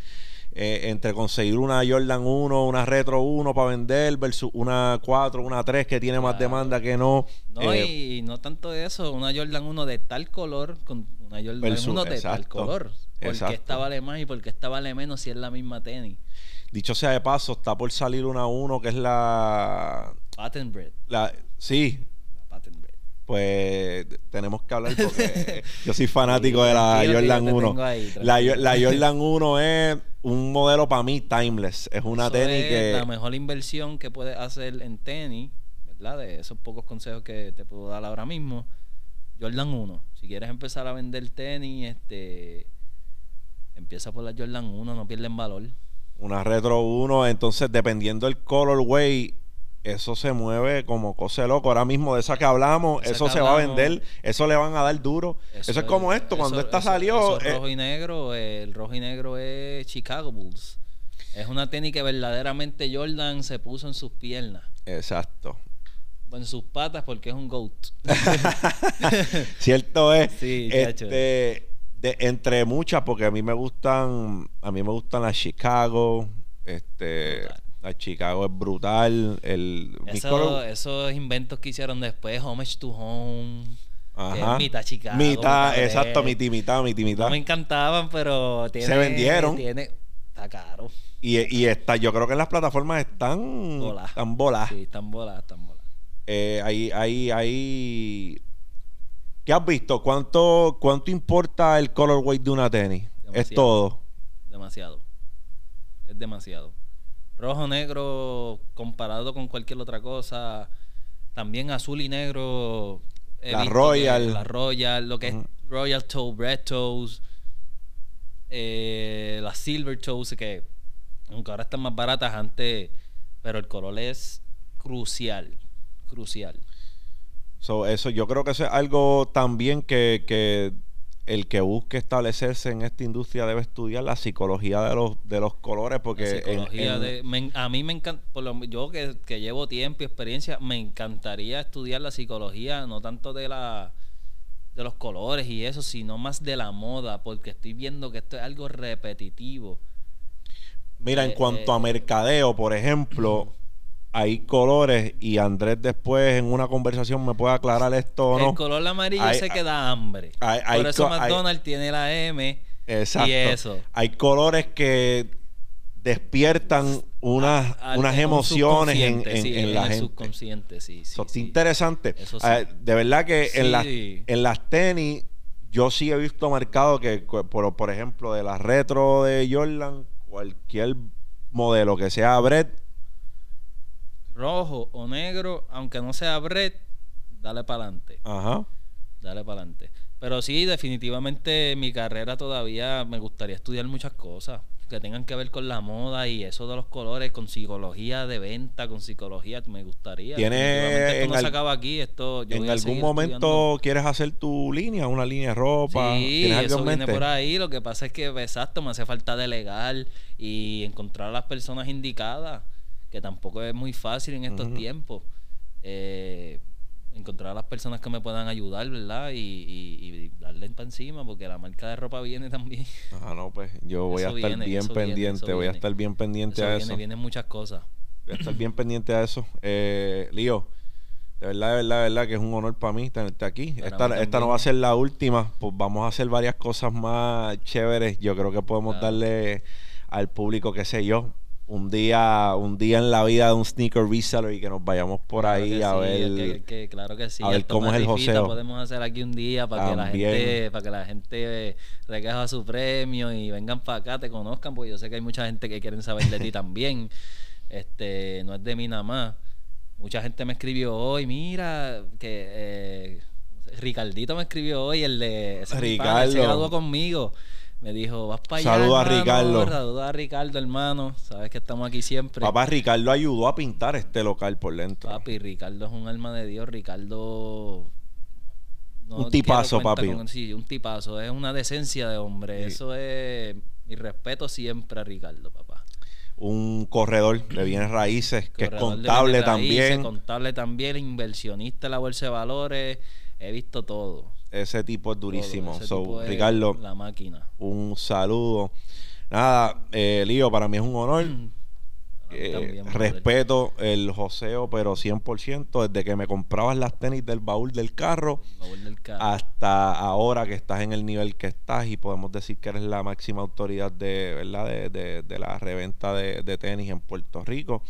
eh, entre conseguir una Jordan 1, una Retro 1 para vender versus una 4, una 3 que tiene más Claro. demanda que no. No, Eh, y, y no tanto eso, una Jordan 1 de tal color con una Jordan Versus- 1 de tal exacto, color. ¿Por exacto. qué esta vale más y por qué esta vale menos si es la misma tenis? Dicho sea de paso, está por salir una 1 que es la... Patent bread. la sí. Pues tenemos que hablar porque yo soy fanático de la Jordan te 1. tengo ahí, La, la Jordan 1 es un modelo para mí timeless. Es una Eso tenis es que... la mejor inversión que puedes hacer en tenis, ¿verdad? De esos pocos consejos que te puedo dar ahora mismo. Jordan 1. Si quieres empezar a vender tenis, este empieza por la Jordan 1, no pierden valor. Una Retro 1, entonces dependiendo del colorway, eso se mueve como cosa de loco. Ahora mismo de esa que hablamos, Esa eso que se va a vender, eso le van a dar duro. Eso, es como esto, cuando esta salió... eh, rojo y negro, el rojo y negro es Chicago Bulls. Es una tenis que verdaderamente Jordan se puso en sus piernas. exacto. En sus patas porque es un GOAT. Cierto es. Sí, este, de, entre muchas, porque a mí me gustan, a mí me gustan las Chicago. Este. La Chicago es brutal. El Eso- color- esos inventos que hicieron después, Homage to Home, que Ajá. es mitad Chicago. Mitad, mitad exacto, mitad, mitad, mitad, mitad. No me encantaban, pero tiene, Se vendieron. Tiene, está caro. Y, y está, yo creo que las plataformas están Voladas. están voladas. Sí, están voladas, están voladas. Eh, ahí, ahí, ahí. ¿Qué has visto? ¿Cuánto, cuánto importa el colorway de una tenis? Es todo. Demasiado. Es demasiado. Rojo, negro, comparado con cualquier otra cosa. También azul y negro. La Royal. que La Royal, lo que es Royal Toe, Red Toes. eh, las Silver Toes, que aunque ahora están más baratas antes, pero el color es crucial. Crucial. So, eso, yo creo que eso es algo también que, que el que busque establecerse en esta industria debe estudiar la psicología de los, de los colores, porque La psicología en- de, me a mí me encanta, por lo, yo que, que llevo tiempo y experiencia, me encantaría estudiar la psicología, no tanto de la de los colores y eso, sino más de la moda, porque estoy viendo que esto es algo repetitivo. Mira, en eh, cuanto eh, a mercadeo, por ejemplo, hay colores y Andrés después en una conversación me puede aclarar esto o no. El color amarillo Hay- sé que da hambre. hay- hay Por eso McDonald's tiene la M Exacto. y eso. Hay colores que despiertan unas, Al- unas en emociones en, en- sí, en la el gente. subconsciente, sí, sí, Eso está sí. interesante. Eso sí. Eh, de verdad que en, las, en las tenis, yo sí he visto marcado que, por, por ejemplo, de las retro de Jordan, cualquier modelo que sea Brett, Rojo o negro, aunque no sea Brett, dale para adelante. ajá. Dale para adelante. Pero sí, definitivamente mi carrera todavía me gustaría estudiar muchas cosas que tengan que ver con la moda y eso de los colores, con psicología de venta, con psicología, me gustaría. ¿Tiene esto no se acaba aquí, esto yo en algún momento estudiando. quieres hacer tu línea, una línea de ropa. Sí, ¿Tienes algo eso en viene por ahí. Lo que pasa es que, exacto, me hace falta delegar y encontrar a las personas indicadas, que tampoco es muy fácil en estos tiempos. Eh, encontrar a las personas que me puedan ayudar, ¿verdad? Y, y, y darle para encima, porque la marca de ropa viene también. Ah, no, pues yo voy Eso a estar viene, bien viene, pendiente, voy a viene. estar bien pendiente Eso a viene, eso. vienen muchas cosas. Voy a estar bien pendiente a eso. Eh, Lío, de verdad, de verdad, de verdad que es un honor para mí tenerte aquí. Para Esta, no va a ser la última, pues vamos a hacer varias cosas más chéveres. Yo creo que podemos Claro. darle al público, qué sé yo, un día, un día en la vida de un sneaker reseller y que nos vayamos por Claro ahí a sí, ver. que- que- claro que sí. a ver el cómo es el joseo. Podemos hacer aquí un día para que la gente, para que la gente recoja su premio y vengan para acá, te conozcan, porque yo sé que hay mucha gente que quieren saber de ti también. Este, no es de mí nada más. Mucha gente me escribió hoy, mira, que eh, Ricardito me escribió hoy, el de ese él se Ricardo. graduó conmigo. Me dijo, vas para allá. Saludos a Ricardo. Saludos a Ricardo, hermano. Sabes que estamos aquí siempre. Papá Ricardo ayudó a pintar este local por dentro. Papi, Ricardo es un alma de Dios. Ricardo. Un tipazo, papi. con- sí, un tipazo. Es una decencia de hombre. Sí. Eso es. Mi respeto siempre a Ricardo, papá. Un corredor de bienes raíces que es Corredor contable raíces, también. Contable también, inversionista en la bolsa de valores. He visto todo. Ese tipo es durísimo. Ese So, tipo es Ricardo, La máquina. un saludo. Nada, eh, Lío, para mí es un honor. Mí Eh, también, respeto el joseo, pero 100%, desde que me comprabas las tenis del baúl del carro Baúl del carro. hasta ahora que estás en el nivel que estás y podemos decir que eres la máxima autoridad de, ¿verdad? de, de- de la reventa de, de tenis en Puerto Rico.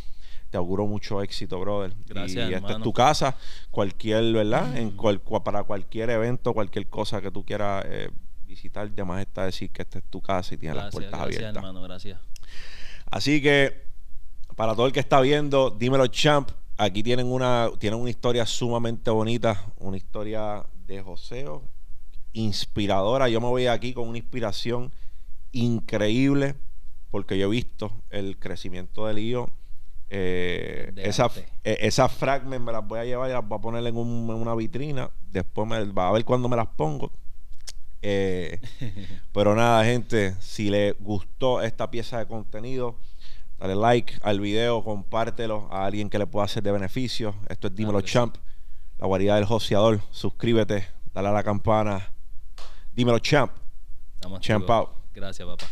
Te auguro mucho éxito, brother. Gracias, y esta es tu casa. Cualquier, ¿verdad? En cual- para cualquier evento, cualquier cosa que tú quieras eh, visitar, de más está decir que esta es tu casa y tienes las puertas gracias, abiertas. hermano. Gracias. Así que, para todo el que está viendo, dímelo, champ. Aquí tienen una, tienen una historia sumamente bonita, una historia de joseo, inspiradora. Yo me voy aquí con una inspiración increíble, porque yo he visto el crecimiento del lío. Eh, Desde esa, antes. eh, esas fragments me las voy a llevar y las voy a poner en, un- en una vitrina. Después me, va a ver cuándo me las pongo. Eh, pero nada, gente, si les gustó esta pieza de contenido, dale like al video, compártelo a alguien que le pueda hacer de beneficio. Esto es Dímelo Claro que sí. Champ, la variedad del joseador. Suscríbete, dale a la campana. Dímelo Champ. Champ out. Gracias, papá.